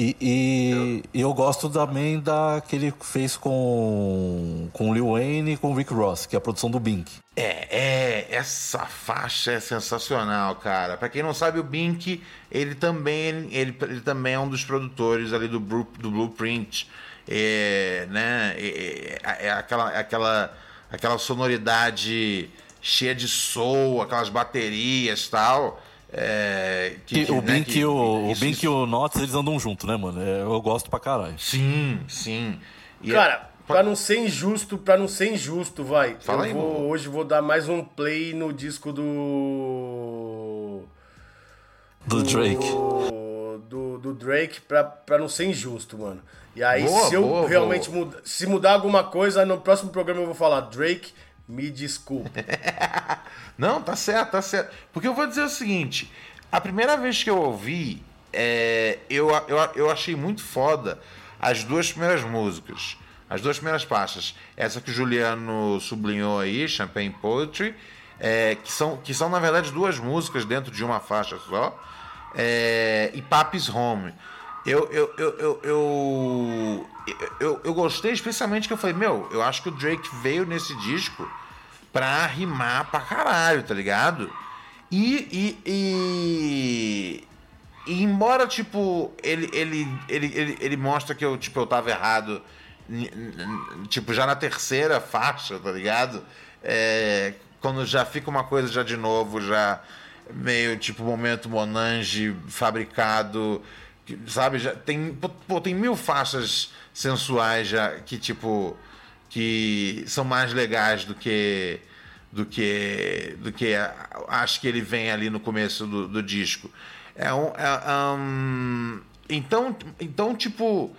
E, e eu... eu gosto também da que ele fez com com Lil Wayne e com Rick Ross, que é a produção do Bink. É, é, essa faixa é sensacional, cara. Para quem não sabe, o Bink, ele também ele, ele também é um dos produtores ali do, do Blueprint, é, né? É, é, é aquela aquela aquela sonoridade cheia de soul, aquelas baterias, tal. É, que, que, o né, Bink e o, o, Bink e o Notes, eles andam junto, né, mano? É, eu gosto pra caralho. Sim, sim. E Cara, é... pra não ser injusto, pra não ser injusto, vai. Fala eu aí, vou, hoje vou dar mais um play no disco do. Do, do Drake. Do, do, Drake pra, pra não ser injusto, mano. E aí, boa, se eu boa, realmente boa. se mudar alguma coisa, no próximo programa eu vou falar Drake me desculpe. Não, tá certo, tá certo. Porque eu vou dizer o seguinte: a primeira vez que eu ouvi, é, eu, eu, eu achei muito foda as duas primeiras músicas. As duas primeiras faixas. Essa que o Juliano sublinhou aí, Champagne Poetry, é, que, são, que são, na verdade, duas músicas dentro de uma faixa só. É, e Papis Home. Eu, eu, eu, eu, eu, eu, gostei especialmente que eu falei, meu, eu acho que o Drake veio nesse disco pra rimar pra caralho, tá ligado? E, e, e, embora, tipo, ele, ele, ele, ele, ele mostra que eu, tipo, eu tava errado, tipo, já na terceira faixa, tá ligado? É, quando já fica uma coisa já de novo, já meio, tipo, momento Monange fabricado, sabe? Já tem, pô, tem mil faixas sensuais já que, tipo que são mais legais do que do que do que acho que ele vem ali no começo do, do disco. É um, é, um, então então tipo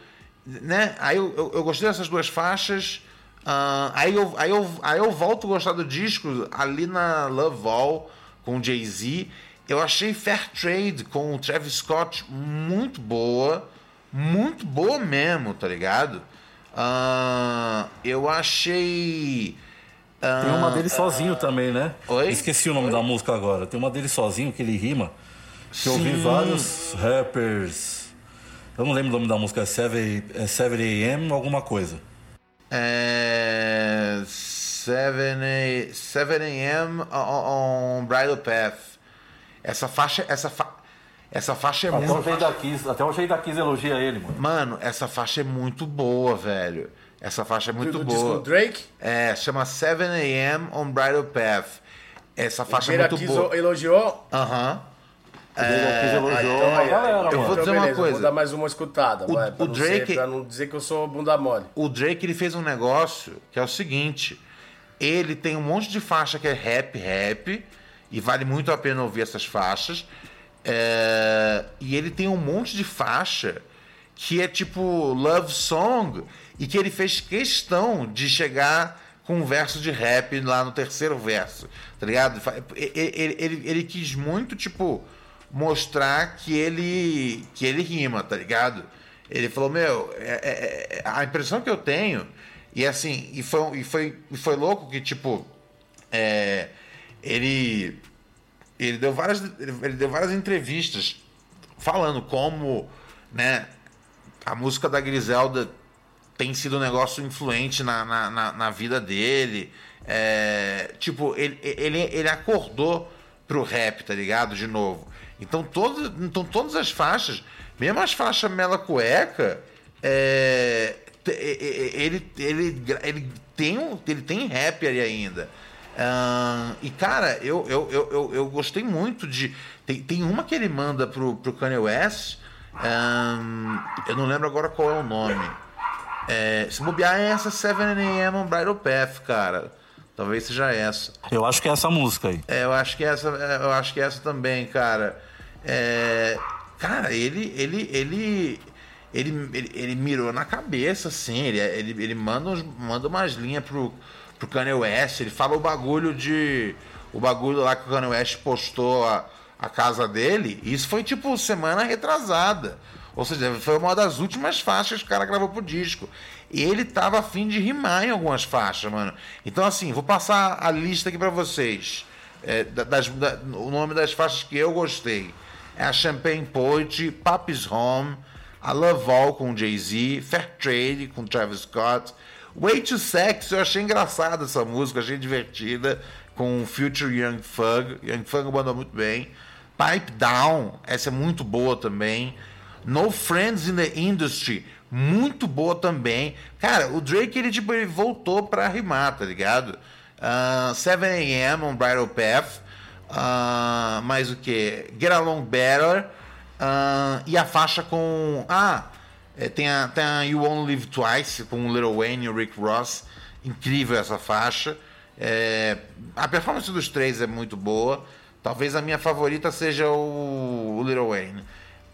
né? Aí eu, eu, eu gostei dessas duas faixas. Uh, aí, eu, aí, eu, aí eu volto a gostar do disco ali na Love All com Jay-Z. Eu achei Fair Trade com o Travis Scott muito boa. Muito boa mesmo, tá ligado? Uh, eu achei. Uh, Tem uma dele sozinho uh, também, né? Oi? Esqueci o nome Oi? da música agora. Tem uma dele sozinho que ele rima. Que eu ouvi vários rappers. Eu não lembro o nome da música, é 7, é 7 AM alguma coisa. É. 7 AM on Bridal Path. Essa faixa. Essa fa... Essa faixa é até muito. O da Kiss, até o jeito da Kiss elogia ele, mano. Mano, essa faixa é muito boa, velho. Essa faixa é muito do, do boa. Disco Drake? É, chama 7 AM on Bridal Path. Essa faixa o é muito Kiss boa. elogiou? Aham. O é... elogiou ah, então, galera, eu mano. vou dizer então, uma coisa. Vou dar mais uma escutada, o, vai, pra, o não Drake, ser, pra não dizer que eu sou bunda mole. O Drake ele fez um negócio que é o seguinte: ele tem um monte de faixa que é rap, rap, e vale muito a pena ouvir essas faixas. É, e ele tem um monte de faixa que é tipo love song e que ele fez questão de chegar com um verso de rap lá no terceiro verso, tá ligado? Ele, ele, ele, quis muito, tipo, mostrar que ele que ele rima, tá ligado? Ele falou, meu, é, é, é, a impressão que eu tenho, e assim, e foi, e foi, e foi louco que, tipo, é, ele, ele, deu várias, ele deu várias entrevistas falando como, né, a música da Griselda tem sido um negócio influente na, na, na, na vida dele. É, tipo, ele, ele, ele acordou pro rap, tá ligado? De novo. Então, todo, então todas as faixas, mesmo as faixas Mela Cueca, é, ele, ele, ele, tem, ele tem rap ali ainda. Uh, e cara, eu, eu, eu, eu, gostei muito de. Tem, tem uma que ele manda pro, pro Kanye West. Um, eu não lembro agora qual é o nome. É, se bobear é essa 7am on Bridal Path, cara. Talvez seja essa. Eu acho que é essa música aí. É, eu acho que é essa, é, eu acho que é essa também, cara. É, cara, ele, ele, ele, ele, ele, ele, mirou na cabeça, assim. Ele, ele, ele manda, uns, manda umas linhas pro, pro Kanye West. Ele fala o bagulho de. O bagulho lá que o Kanye West postou a, a casa dele. Isso foi tipo semana retrasada. Ou seja, foi uma das últimas faixas que o cara gravou pro disco. E ele tava afim de rimar em algumas faixas, mano. Então, assim, vou passar a lista aqui para vocês. É, das, da, o nome das faixas que eu gostei é a Champagne Poetry, Papi's Home, a Love All com Jay-Z, Fair Trade com Travis Scott, Way to Sex, eu achei engraçada essa música, achei divertida, com Future Young Thug, Young Thug mandou muito bem. Pipe Down, essa é muito boa também. No Friends in the Industry, muito boa também. Cara, o Drake, ele, tipo, ele voltou pra rimar, tá ligado? Uh, 7am on Bridal Path. Uh, mais o que? Get Along Better. Uh, e a faixa com. Ah, é, tem, a, tem a You Won't Live Twice com o Little Wayne e o Rick Ross. Incrível essa faixa. É, a performance dos três é muito boa. Talvez a minha favorita seja o, o Little Wayne.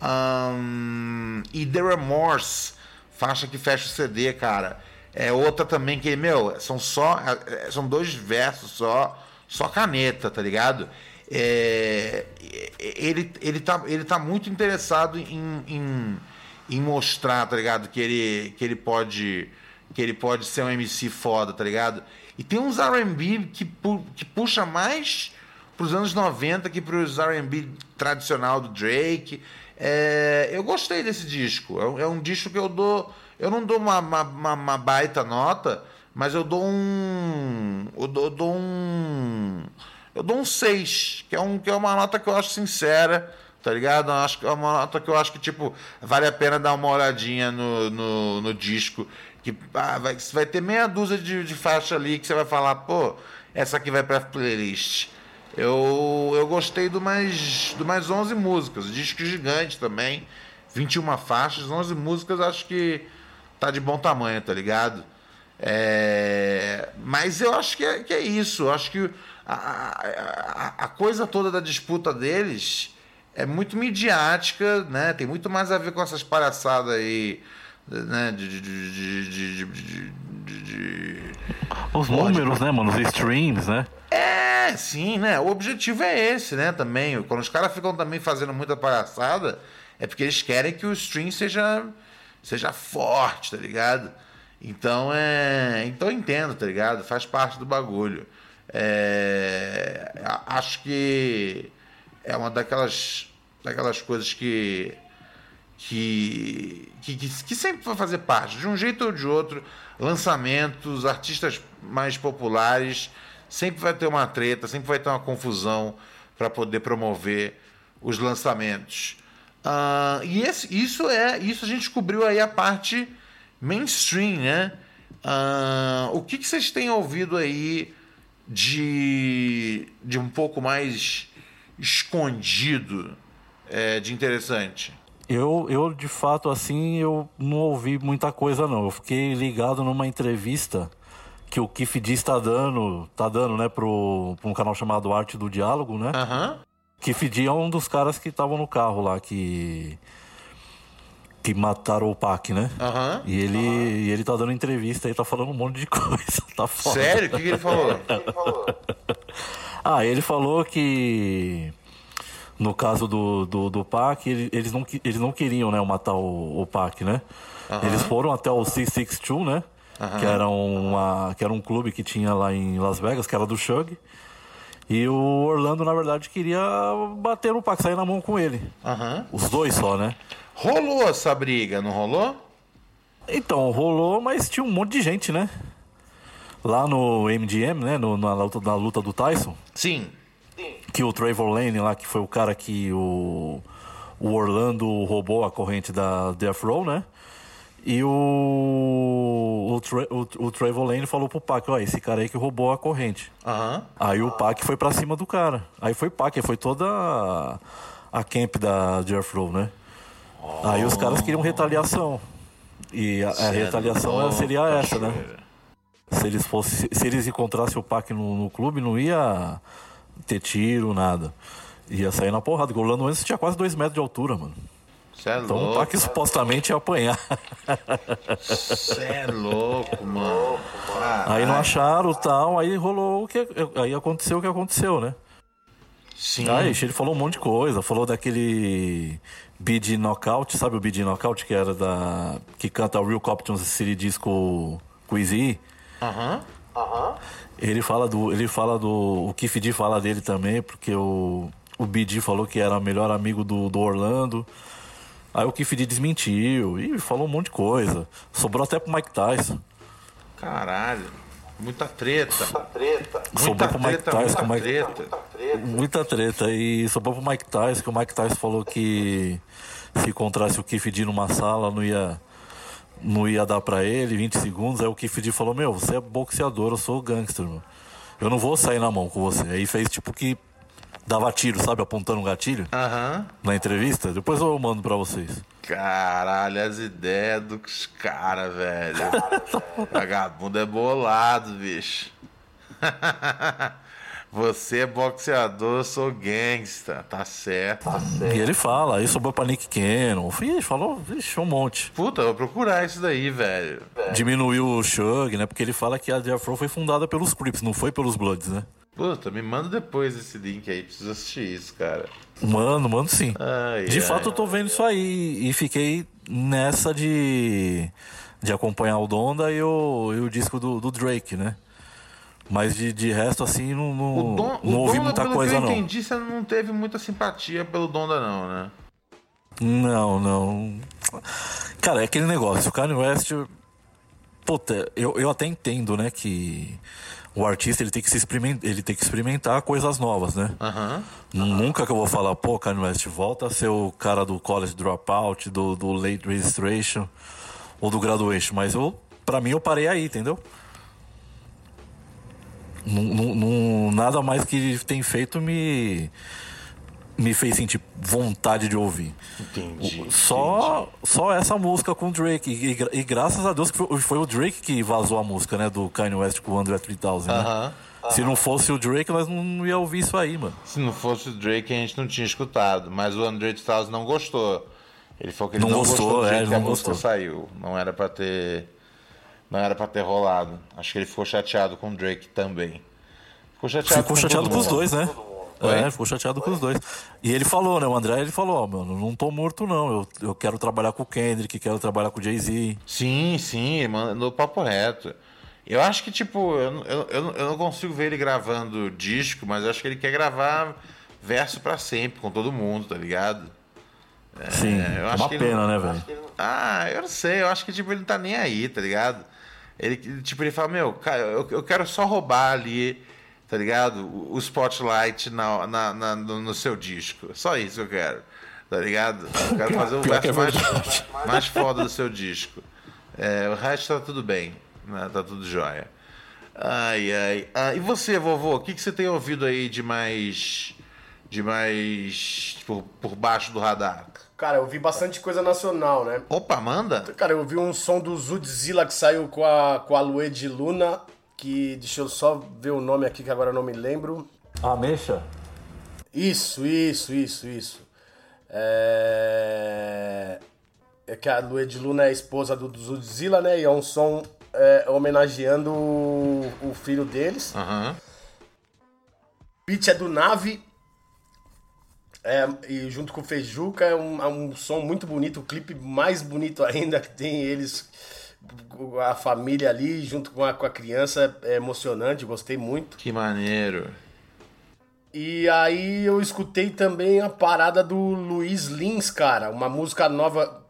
Um, e The Remorse, faixa que fecha o CD, cara. É outra também que, meu, são só. É, são dois versos só, só caneta, tá ligado? É, ele, ele, tá, ele tá muito interessado em, em, em, mostrar, tá ligado? Que ele, que ele pode. Que ele pode ser um MC foda, tá ligado? E tem uns RB que, que puxa mais pros anos 90 que pros RB tradicional do Drake. É, eu gostei desse disco. É, é, um disco que eu dou. Eu não dou uma, uma, uma baita nota, mas eu dou um. Eu dou, eu dou um. Eu dou um 6, que é, um, que é uma nota que eu acho sincera, tá ligado? Acho que é uma nota que eu acho que, tipo, vale a pena dar uma olhadinha no, no, no disco. Que ah, vai, vai ter meia dúzia de, de faixa ali que você vai falar, pô, essa aqui vai pra playlist. Eu, eu gostei do mais, do mais 11 músicas, disco gigante também, 21 faixas, 11 músicas, acho que tá de bom tamanho, tá ligado? É, mas eu acho que é, que é isso, eu acho que a, a, a coisa toda da disputa deles é muito midiática, né? Tem muito mais a ver com essas palhaçadas aí, né? De, de, de, de Os números, né, mano? Os streams, né? É, sim, né? O objetivo é esse, né? Também. Quando os caras ficam também fazendo muita palhaçada, é porque eles querem que o stream seja, seja forte, tá ligado? Então é. Então eu entendo, tá ligado? Faz parte do bagulho. É, acho que é uma daquelas, daquelas coisas que, que, que, que sempre vai fazer parte, de um jeito ou de outro. Lançamentos, artistas mais populares sempre vai ter uma treta, sempre vai ter uma confusão para poder promover os lançamentos. Uh, e esse, isso é isso a gente descobriu aí a parte mainstream, né? Uh, o que, que vocês têm ouvido aí de, de um pouco mais escondido é, de interessante? Eu, eu, de fato, assim, eu não ouvi muita coisa, não. Eu fiquei ligado numa entrevista que o Kif Diz tá dando, tá dando, né, pro, pro um canal chamado Arte do Diálogo, né? Uhum. Keith D é um dos caras que estavam no carro lá, que. Que mataram o Pac, né? Aham. E ele, e ele tá dando entrevista aí, tá falando um monte de coisa. Tá foda. Sério? O que, que ele falou? Ah, ele falou que no caso do, do, do PAC, ele- eles não, eles não queriam né, matar o, o PAC, né? Eles foram até o C62, né? Que, era uma, que era um clube que tinha lá em Las Vegas, que era do Shug. E o Orlando, na verdade, queria bater no PAC, sair na mão com ele. Aham. Os dois só, né? Rolou essa briga, não rolou? Então, rolou, mas tinha um monte de gente, né? Lá no MGM, né? No- na, luta, na luta do Tyson. Sim. que o Trevor Lane lá, que foi o cara que o, o Orlando roubou a corrente da Death Row, né? E o, o, Tra- o, o Trevor Lane falou pro Pac, ó, esse cara aí que roubou a corrente. Aham. Aí o Pac foi pra cima do cara. Aí foi Pac, foi toda a, a camp da Death Row, né? Aí os caras queriam retaliação. E a, a é retaliação seria essa, né? Se eles fossem, se eles encontrassem o Pac no, no clube, não ia ter tiro, nada. Ia sair na porrada. porque O Orlando Wentz tinha quase dois metros de altura, mano. Você é Então o louco. Pac supostamente ia apanhar. Você é louco, mano. Aí não acharam tal, aí rolou o que. Aí aconteceu o que aconteceu, né? Sim. Aí ele falou um monte de coisa, falou daquele BD Knockout, sabe o BD Knockout que era da. que canta o Real Compton City Disco com Eazy? Aham. Ele fala do. Ele fala do. O D fala dele também, porque o. O BD falou que era o melhor amigo do, do Orlando. Aí o D desmentiu e falou um monte de coisa. Sobrou até pro Mike Tyson. Caralho. Muita treta. Sobrou pro Mike Tyson, muita Mike, treta. Muita treta. E sobrou pro Mike Tyson, que o Mike Tyson falou que se encontrasse o D numa sala, não ia, não ia dar pra ele 20 segundos. Aí o Keith D falou, meu, você é boxeador, eu sou gangster, mano. Eu não vou sair na mão com você. Aí fez tipo que dava tiro, sabe? Apontando um gatilho Aham. na entrevista. Depois eu mando pra vocês. Caralho, as ideias dos caras, velho. Vagabundo é bolado, bicho. Você é boxeador, eu sou gangsta. Tá certo. E ele fala, aí sobrou pra Nick Cannon. Ih, falou, vixe, um monte. Puta, eu vou procurar isso daí, velho. Diminuiu o Shug, né? Porque ele fala que a Row foi fundada pelos Crips, não foi pelos Bloods, né? Puta, me manda depois esse link aí, preciso assistir isso, cara. Mano, mano, sim. Ai, de ai. fato, eu tô vendo isso aí e fiquei nessa de, de acompanhar o Donda e o, e o disco do, do Drake, né? Mas de, de resto, assim, não, não, O Dom, não o ouvi Donda, muita pelo coisa, que eu não. entendi, você não teve muita simpatia pelo Donda, não, né? Não, não. Cara, é aquele negócio. O Kanye West. Puta, eu, eu até entendo, né, que o artista ele tem que se experimentar, ele tem que experimentar coisas novas, né? Aham. Nunca que eu vou falar, pô, Kanye West, volta a ser o cara do college dropout, do, do late registration ou do graduation, mas eu, pra mim, eu parei aí, entendeu? Não, não- não- nada mais que tem feito me me fez sentir vontade de ouvir. Entendi. Só, só essa música com o Drake. E, e graças a Deus que foi, foi o Drake que vazou a música, né? Do Kanye West com o André 3000, né? Aham. Se não fosse o Drake, nós não ia ouvir isso aí, mano. Se não fosse o Drake, a gente não tinha escutado. Mas o André Styles não gostou. Ele falou que ele Não não, gostou, gostou do é, jeito ele que a não música gostou. saiu. Não era pra ter. Não era pra ter rolado. Acho que ele ficou chateado com o Drake também. Ficou chateado, Ficou chateado todo com os dois, né? Oi? É, ficou chateado com os dois. E ele falou, né? O André, ele falou, ó, mano, não tô morto, não. Eu, eu quero trabalhar com o Kendrick, quero trabalhar com o Jay-Z. Sim, sim, mandou papo reto. Eu acho que, tipo, eu, não- eu, eu, não- consigo ver ele gravando disco, mas eu acho que ele quer gravar verso pra sempre com todo mundo, tá ligado? Sim, É, eu é acho uma pena, não- né, velho? não- Ah, eu não sei, eu acho que tipo, ele não tá nem aí, tá ligado? Ele, tipo, ele fala, meu, cara, eu, eu quero só roubar ali, tá ligado? O, o spotlight na, na, na- no, no seu disco. Só isso que eu quero, tá ligado? Eu quero fazer o é verso mais, mais foda do seu disco. É, o resto tá tudo bem, né? Tá tudo jóia. Ai, ai. Ah, e você, vovô, o que, que você tem ouvido aí de mais. de mais. por, por baixo do radar? Cara, eu vi bastante coisa nacional, né? Opa, manda? Cara, eu vi um som do Zudzilla que saiu com a, com a Lue de Luna, que deixa eu só ver o nome aqui que agora eu não me lembro. Ameixa? Isso, isso, isso, isso. É... é que a Lued Luna é a esposa do Zudzilla, né? E é um som é, homenageando o, o, filho deles. Aham. Uhum. Beat é do Nave. É, e junto com o Fejuca é um, é um som muito bonito, o clipe mais bonito ainda que tem eles, a família ali, junto com a, com a criança, é emocionante, gostei muito. Que maneiro. E aí eu escutei também a parada do Luiz Lins, cara, uma música nova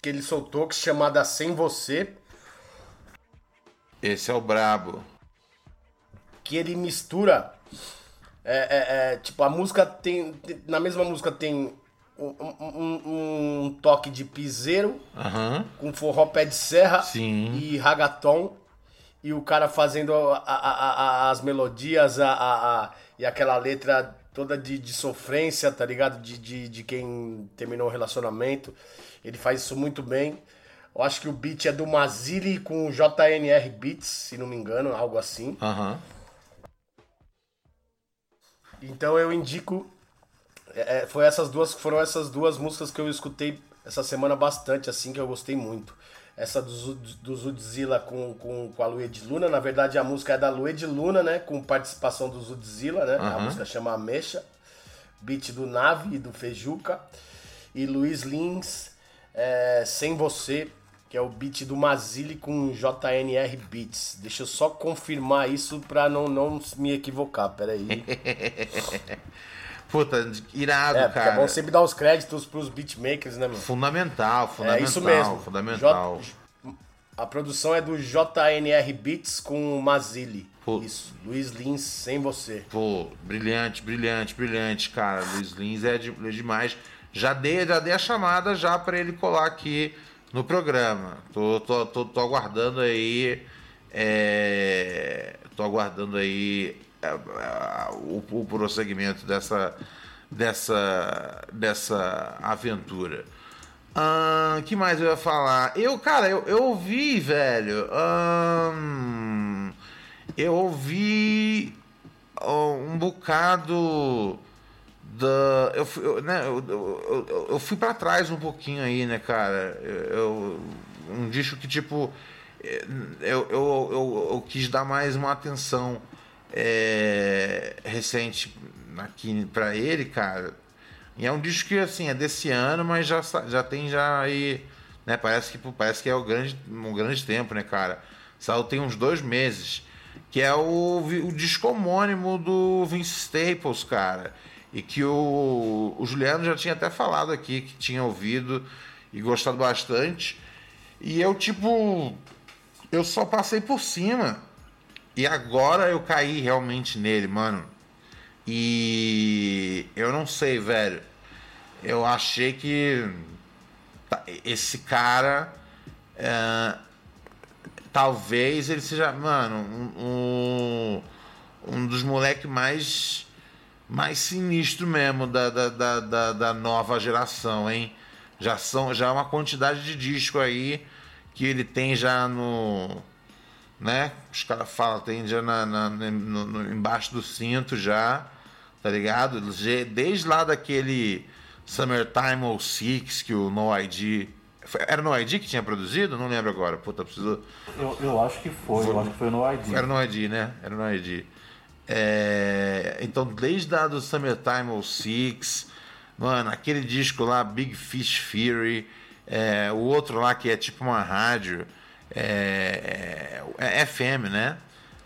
que ele soltou que chamada Sem Você. Esse é o brabo. Que ele mistura. É, é, é, tipo, a música tem. Na mesma música tem um, um, um toque de piseiro, uhum. com forró pé de serra Sim. e ragaton. E o cara fazendo a, a, a, as melodias, a e aquela letra toda de, de sofrência, tá ligado? De, de, de quem terminou o relacionamento. Ele faz isso muito bem. Eu acho que o beat é do Mazili com JNR Beats, se não me engano, algo assim. Uhum. Então eu indico. É, é, foi essas duas, foram essas duas músicas que eu escutei essa semana bastante, assim, que eu gostei muito essa do, do Zudzilla com, com, com a Lued Luna. Na verdade, a música é da Lued Luna, né? Com participação do Zudzilla, né? Uhum. A música chama Ameixa. Beat do Nave e do Fejuca. E Luiz Lins, é, Sem Você, que é o beat do Mazili com JNR Beats. Deixa eu só confirmar isso pra não, não me equivocar, peraí. Puta, irado, é, cara. É bom sempre dar os créditos pros beatmakers, né, mano? Fundamental, fundamental. É isso mesmo. Fundamental. J... A produção é do JNR Beats com Mazili. Pô. Isso. Luiz Lins, sem você. Pô, brilhante, brilhante, brilhante, cara. Luiz Lins é, de, é demais. Já dei, já dei a chamada já para ele colar aqui no programa. Tô, tô, tô, tô aguardando aí. É, tô aguardando aí é, é, o, o prosseguimento dessa, dessa, dessa aventura. Uh, que mais eu ia falar? Eu, cara, eu, eu ouvi, velho. Um, eu ouvi um bocado da. Eu, eu, né, eu, eu, eu fui para trás um pouquinho aí, né, cara? Eu, um disco que, tipo, eu, eu, eu, eu quis dar mais uma atenção é, recente aqui para ele, cara. E é um disco que assim é desse ano, mas já, já tem já aí, né? Parece que parece que é o grande, um grande tempo, né, cara? Saiu tem uns dois meses, que é o, o disco homônimo do Vince Staples, cara. E que o, o Juliano já tinha até falado aqui que tinha ouvido e gostado bastante. E eu, tipo, eu só passei por cima. E agora eu caí realmente nele, mano. E eu não sei, velho. Eu achei que esse cara. É, talvez ele seja, mano, um, um dos moleques mais, mais sinistro mesmo da, da, da, da, da nova geração, hein? Já são já é uma quantidade de disco aí que ele tem já no né? Os caras falam, tem já na, na no, no, embaixo do cinto já, tá ligado? Desde lá daquele Summertime 06 que o No ID. Era no ID que tinha produzido? Não lembro agora. Puta, preciso. Eu, eu acho que foi, foi, eu acho que foi no ID. Era no ID, né? Era no ID. É... Então, desde lá do Summertime 06, mano, aquele disco lá, Big Fish Fury, é... o outro lá que é tipo uma rádio é, é, é FM, né?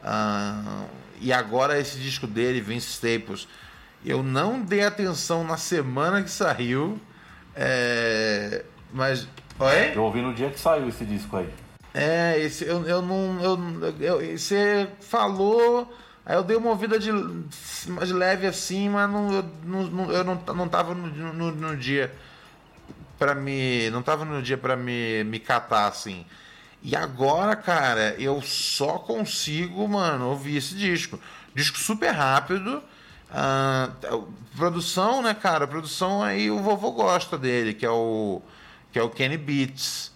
Ah, e agora esse disco dele, Vince Staples, eu não dei atenção na semana que saiu, é, mas. Oi? Eu ouvi no dia que saiu esse disco aí. É, esse, eu, eu não. Eu, eu, você falou. Aí eu dei uma ouvida de, de leve assim, mas não, eu, não, eu não, não tava no, no, no dia para me. Não tava no dia para me, me catar assim. E agora, cara, eu só consigo, mano, ouvir esse disco. Disco super rápido. Uh, produção, né, cara? Produção aí o vovô gosta dele, que é o que é o Kenny Beats.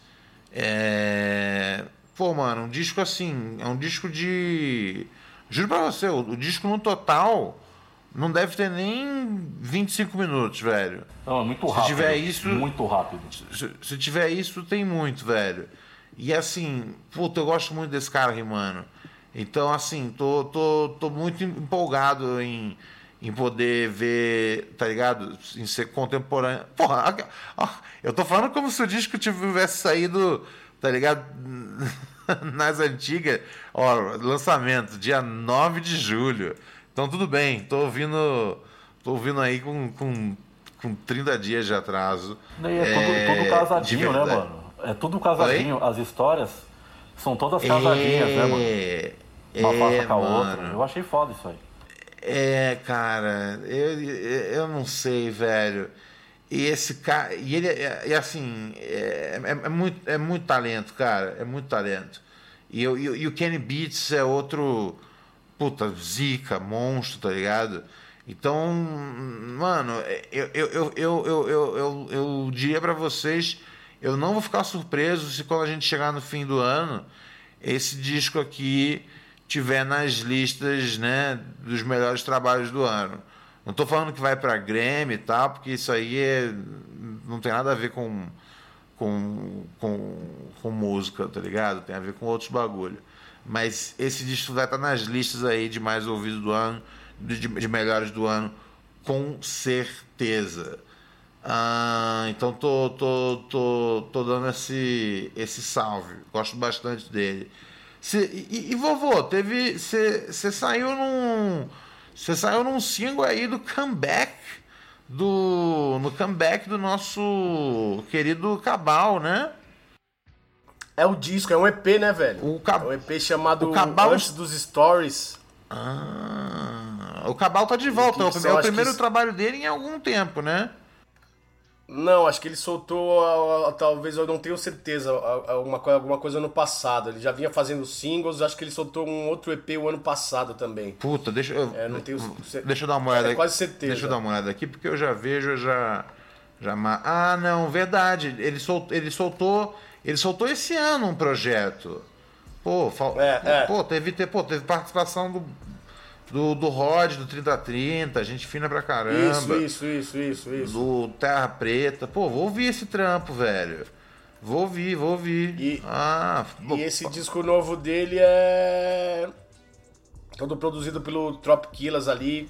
É... Pô, mano, um disco assim, é um disco de. Juro pra você, o, o disco no total, não deve ter nem 25 minutos, velho. Não, é muito Se rápido. tiver isso- Muito rápido. Se, se tiver isso, tem muito, velho. E assim, puta, eu gosto muito desse cara, Rimano. Então, assim, tô, tô, tô muito empolgado em, em poder ver, tá ligado? Em ser contemporâneo. Porra, eu tô falando como se o disco tivesse saído, tá ligado? Nas antigas. Ó, lançamento, dia 9 de julho. Então, tudo bem, tô ouvindo. Tô ouvindo aí com, com, com 30 dias de atraso. E é, tudo, tudo de casadinho, né, mano? É tudo casadinho. As histórias são todas casadinhas, né, mano? É, Uma é, faça com a outra. mano. Eu achei foda isso aí. É, cara, eu, eu não sei, velho. E esse cara. E ele é, é assim, é, é, é muito, é muito talento, cara. É muito talento. E, eu- e, e o Kenny Beats é outro. Puta, zica, monstro, tá ligado? Então, mano, eu, eu, eu, eu, eu, eu, eu, eu diria pra vocês: eu não vou ficar surpreso se quando a gente chegar no fim do ano, esse disco aqui tiver nas listas né, dos melhores trabalhos do ano. Não estou falando que vai para Grammy e tal, porque isso aí é- não tem nada a ver com, com, com, com música, tá ligado? Tem a ver com outros bagulho. Mas esse disco vai estar nas listas aí de mais ouvidos do ano, de, de melhores do ano, com certeza. Ah, então tô, tô, tô, tô dando esse, esse salve. Gosto bastante dele. Cê- e, e, vovô, teve. Você saiu num. Você saiu num single aí do comeback. Do. No comeback do nosso querido Cabal, né? É o disco, é um EP, né, velho? O Cab- É um EP chamado o Cabal- Antes dos Stories. Ah, o Cabal tá de volta. É o, é primeiro que- trabalho dele em algum tempo, né? Não, acho que ele soltou, talvez eu não tenho certeza, uma, co- alguma coisa ano passado. Ele já vinha fazendo singles, acho que ele soltou um outro EP o ano passado também. Puta, deixa eu. É, não tenho Deixa eu dar uma olhada É aqui. quase certeza. Deixa eu dar uma olhada aqui, porque eu já vejo, eu já. já ah, não, verdade. Ele, sol, ele soltou. Ele soltou esse ano um projeto. Pô, fal- É, é. pô, teve, te- pô, teve participação do, do, do Rod, do 3030, gente fina pra caramba. Isso, isso, isso, isso, isso. Do Terra Preta. Pô, vou ouvir esse trampo, velho. Vou ouvir, vou ouvir. E- ah, E esse disco novo dele é todo produzido pelo Trop Killers ali,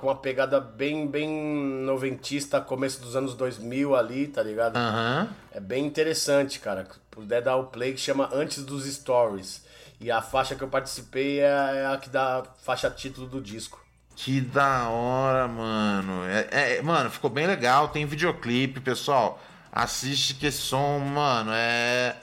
com uma pegada bem, bem noventista, começo dos anos 2000 ali, tá ligado? Aham. É bem interessante, cara. Puder dar o play que chama Antes dos Stories. E a faixa que eu participei é a- é a que dá a faixa título do disco. Que da hora, mano. É, é- mano, ficou bem legal. Tem videoclipe, pessoal. Assiste que som, mano, é.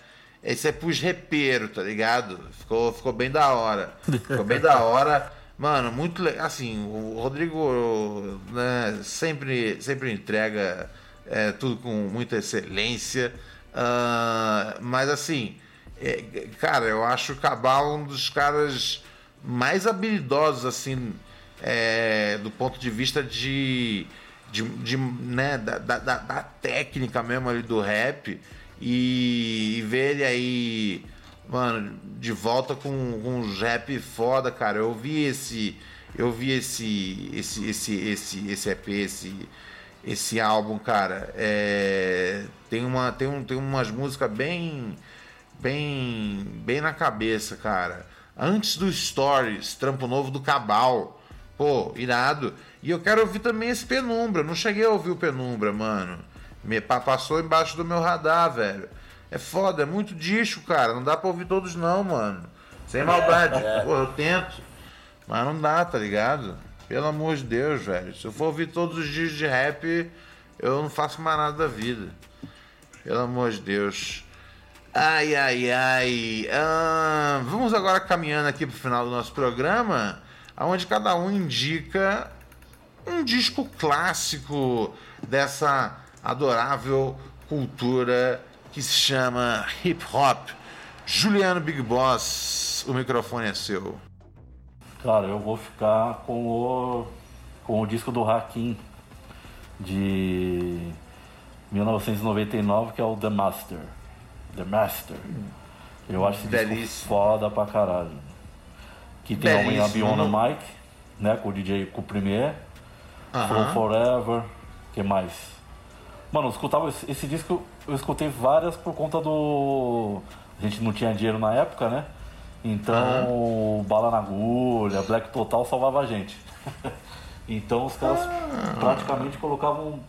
Esse é pros repeiros, tá ligado? Ficou, ficou bem da hora. Ficou bem da hora. Mano, muito legal. Assim, o Rodrigo né, sempre, sempre entrega é, tudo com muita excelência. Ah, mas assim, é, cara, eu acho o Cabal um dos caras mais habilidosos, assim, é, do ponto de vista de, de, de, né, da, da, da- técnica mesmo ali do rap e, e ver ele aí, mano, de volta com, com uns rap foda, cara. Eu vi esse, eu vi esse, esse, esse, esse, esse EP, esse, esse álbum, cara. É, tem uma, tem um, tem umas músicas bem, bem, bem na cabeça, cara. Antes do Stories, trampo novo do Cabal. Pô, irado. E eu quero ouvir também esse Penumbra. Não cheguei a ouvir o Penumbra, mano. Me pa- passou embaixo do meu radar, velho. É foda, é muito disco, cara. Não dá pra ouvir todos, não, mano. Sem maldade. Pô, eu tento. Mas não dá, tá ligado? Pelo amor de Deus, velho. Se eu for ouvir todos os dias de rap, eu não faço mais nada da vida. Pelo amor de Deus. Ai, ai, ai. Ah, vamos agora caminhando aqui pro final do nosso programa, onde cada um indica um disco clássico dessa adorável cultura que se chama hip hop. Juliano Big Boss, o microfone é seu. Cara, eu vou ficar com o, com o disco do Hakim de 1999, que é o The Master. The Master. Eu acho esse disco Belíssimo. foda pra caralho. Que tem Belíssimo. Abion no mic, né? Com o DJ com o Premier. uh -huh. From Forever, que mais? Mano, eu escutava esse, esse, disco, eu escutei várias por conta do. A gente não tinha dinheiro na época, né? Então, uh -huh. Bala na Agulha, Black Total salvava a gente. então os caras ah. praticamente colocavam,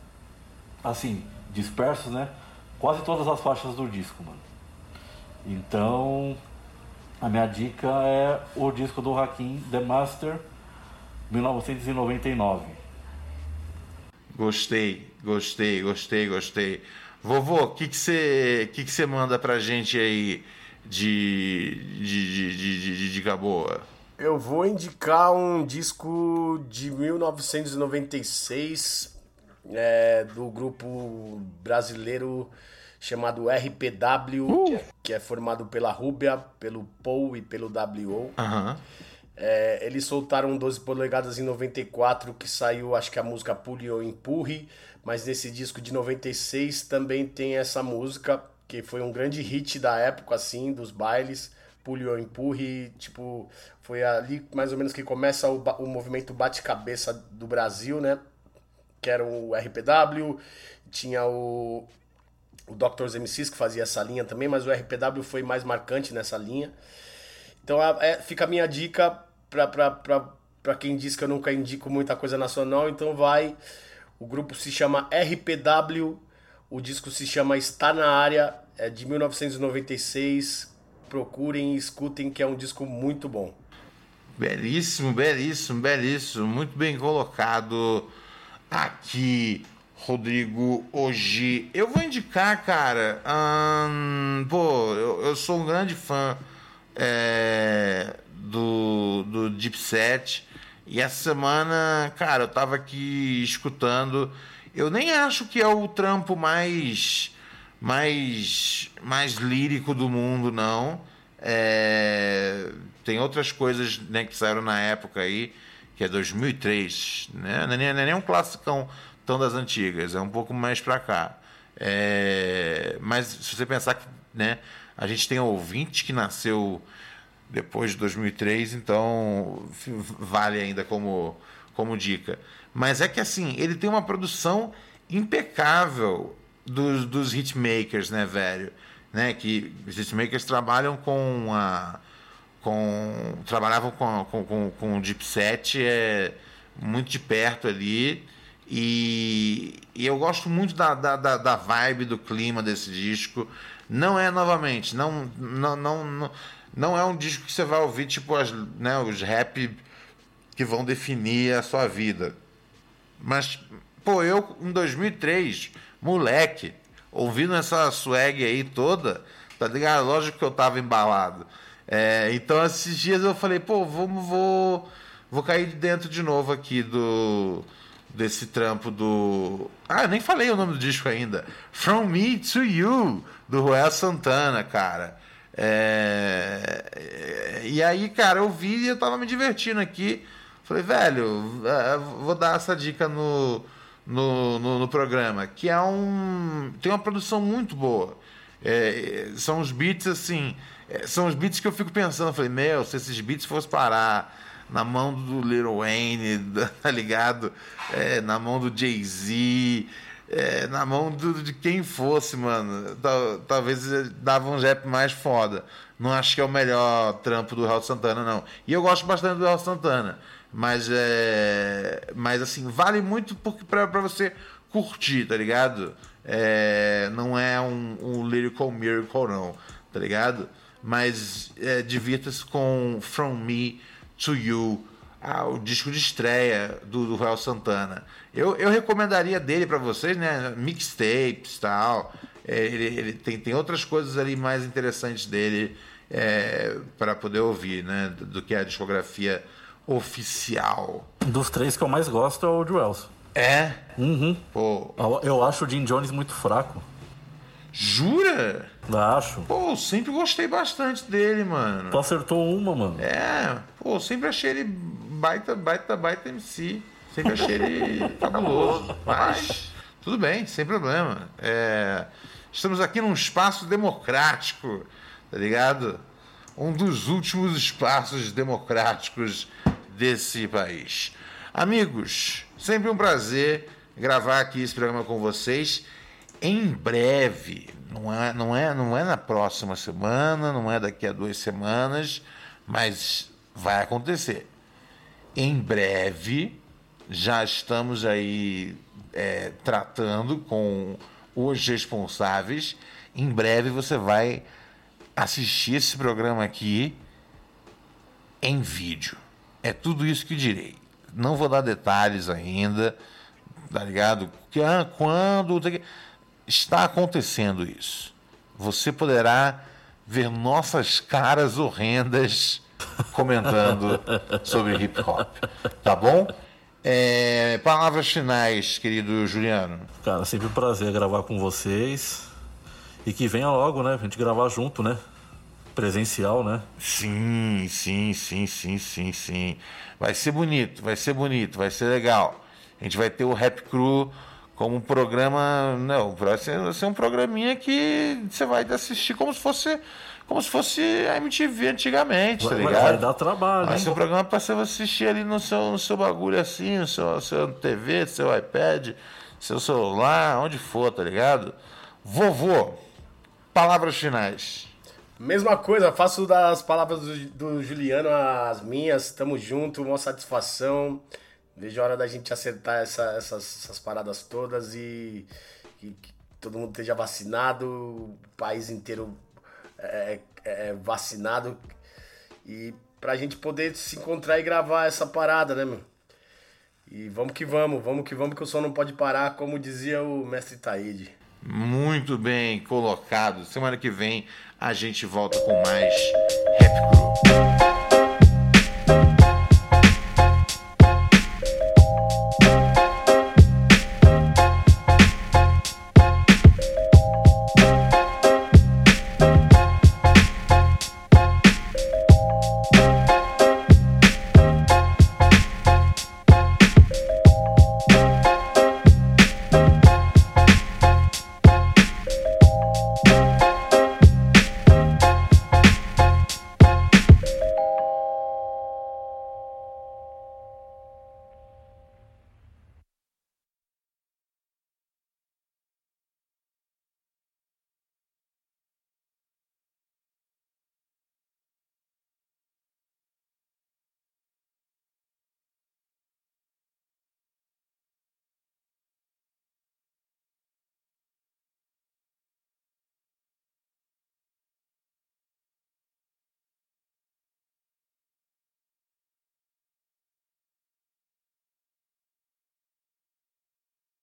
assim, dispersos, né? Quase todas as faixas do disco, mano. Então, a minha dica é o disco do Hakim, The Master, 1999. Gostei, gostei, gostei, gostei. Vovô, o que você que que que manda pra gente aí de, de, de, de, de dica boa? Eu vou indicar um disco de 1996 é, do grupo brasileiro chamado RPW, uh! que é formado pela Rubia, pelo Paul e pelo WO. Uhum. É, eles soltaram 12 polegadas em 94, que saiu, acho que a música Pule ou Empurre, mas nesse disco de 96 também tem essa música, que foi um grande hit da época, assim, dos bailes. Pule ou Empurre, tipo, foi ali mais ou menos que começa o, o movimento bate-cabeça do Brasil, né? Que era o RPW, tinha o o Doctors MCs que fazia essa linha também, mas o RPW foi mais marcante nessa linha. Então é, fica a minha dica para quem diz que eu nunca indico muita coisa nacional, então vai. O grupo se chama RPW, o disco se chama Está na Área, é de 1996. Procurem e escutem, que é um disco muito bom. Belíssimo, belíssimo, belíssimo. Muito bem colocado aqui. Rodrigo, hoje eu vou indicar, cara. Hum, pô, eu, eu, sou um grande fã é, do, do Deep Set. E essa semana, cara, eu tava aqui escutando. Eu nem acho que é o trampo mais mais mais lírico do mundo, não. É, tem outras coisas né, que saíram na época aí, que é 2003, né? Não é não é nem um classicão tão das antigas, é um pouco mais para cá. É, mas se você pensar que né, a gente tem ouvinte que nasceu depois de 2003, então vale ainda como, como dica. Mas é que assim, ele tem uma produção impecável dos, dos hitmakers, né, velho? Né, que os hitmakers trabalham com a. Com, trabalhavam com, com, com, com o Deep é, muito de perto ali. E, e eu gosto muito da, da, da, vibe, do clima desse disco. Não é, novamente, não, não, não, não, não é um disco que você vai ouvir tipo as, né, os rap que vão definir a sua vida. Mas, pô, eu em 2003, moleque, ouvindo essa swag aí toda, tá ligado? Lógico que eu tava embalado. É, então, esses dias eu falei, pô, vamos, vou, vou cair dentro de novo aqui do desse trampo do. Ah, nem falei o nome do disco ainda. From Me to You, do Roel Santana, cara. É... E aí, cara, eu vi e eu tava me divertindo aqui. Falei, velho, é, vou dar essa dica no, no, no, no programa, que é um. tem uma produção muito boa. É, são os beats assim. É, são os beats que eu fico pensando. falei, meu, se esses beats fossem parar na mão do Lil Wayne, tá ligado? É, na mão do Jay-Z, é, na mão do, de quem fosse, mano. Tal, talvez dava um rap mais foda. Não acho que é o melhor trampo do Real Santana, não. E eu gosto bastante do Real Santana. Mas é. Mas assim, vale muito porque pra você curtir, tá ligado? É, não é um, um lyrical miracle, não, tá ligado? Mas é, divirta-se com From Me to You, ah, o disco de estreia do, do Royal Santana. Eu, eu recomendaria dele para vocês, né? Mixtapes tal. É, ele, ele tem, tem outras coisas ali mais interessantes dele é, para poder ouvir, né? Do, do, que a discografia oficial. Dos três que eu mais gosto é o Wells. É? Uhum. Pô. Eu acho o Jim Jones muito fraco. Jura? Acho. Pô, sempre gostei bastante dele, mano. Tu acertou uma, mano. É, pô, sempre achei ele baita, baita, baita MC. Sempre achei ele fabuloso. Mas, tudo bem, sem problema. É, estamos aqui num espaço democrático, tá ligado? Um dos últimos espaços democráticos desse país. Amigos, sempre um prazer gravar aqui esse programa com vocês. Em breve, não é, não é, não é na próxima semana, não é daqui a duas semanas, mas vai acontecer. Em breve, já estamos aí é, tratando com os responsáveis. Em breve você vai assistir esse programa aqui em vídeo. É tudo isso que direi. Não vou dar detalhes ainda, tá ligado? Ah, quando está acontecendo isso? Você poderá ver nossas caras horrendas comentando sobre hip hop, tá bom? É, palavras finais, querido Juliano. Cara, sempre um prazer gravar com vocês. E que venha logo, né? A gente gravar junto, né? Presencial, né? Sim, sim, sim, sim, sim, sim. Vai ser bonito, vai ser bonito, vai ser legal. A gente vai ter o Rap Crew como um programa. Não, vai ser, vai ser um programinha que você vai assistir como se fosse como se fosse a MTV antigamente, tá ligado? Vai dar trabalho. Vai ser um programa para você assistir ali no seu, no seu bagulho assim, no seu, seu TV, seu iPad, seu celular, onde for, tá ligado? Vovô, palavras finais. Mesma coisa, faço das palavras do, do Juliano as minhas, tamo junto, uma satisfação. Vejo a hora da gente acertar essa, essas, essas paradas todas e, e que todo mundo esteja vacinado, o país inteiro é, é, é, vacinado e pra gente poder se encontrar e gravar essa parada, né, meu? E vamos que vamos, vamos que vamos, que o som não pode parar, como dizia o mestre Taíde. Muito bem colocado. Semana que vem a gente volta com mais Rap Crew.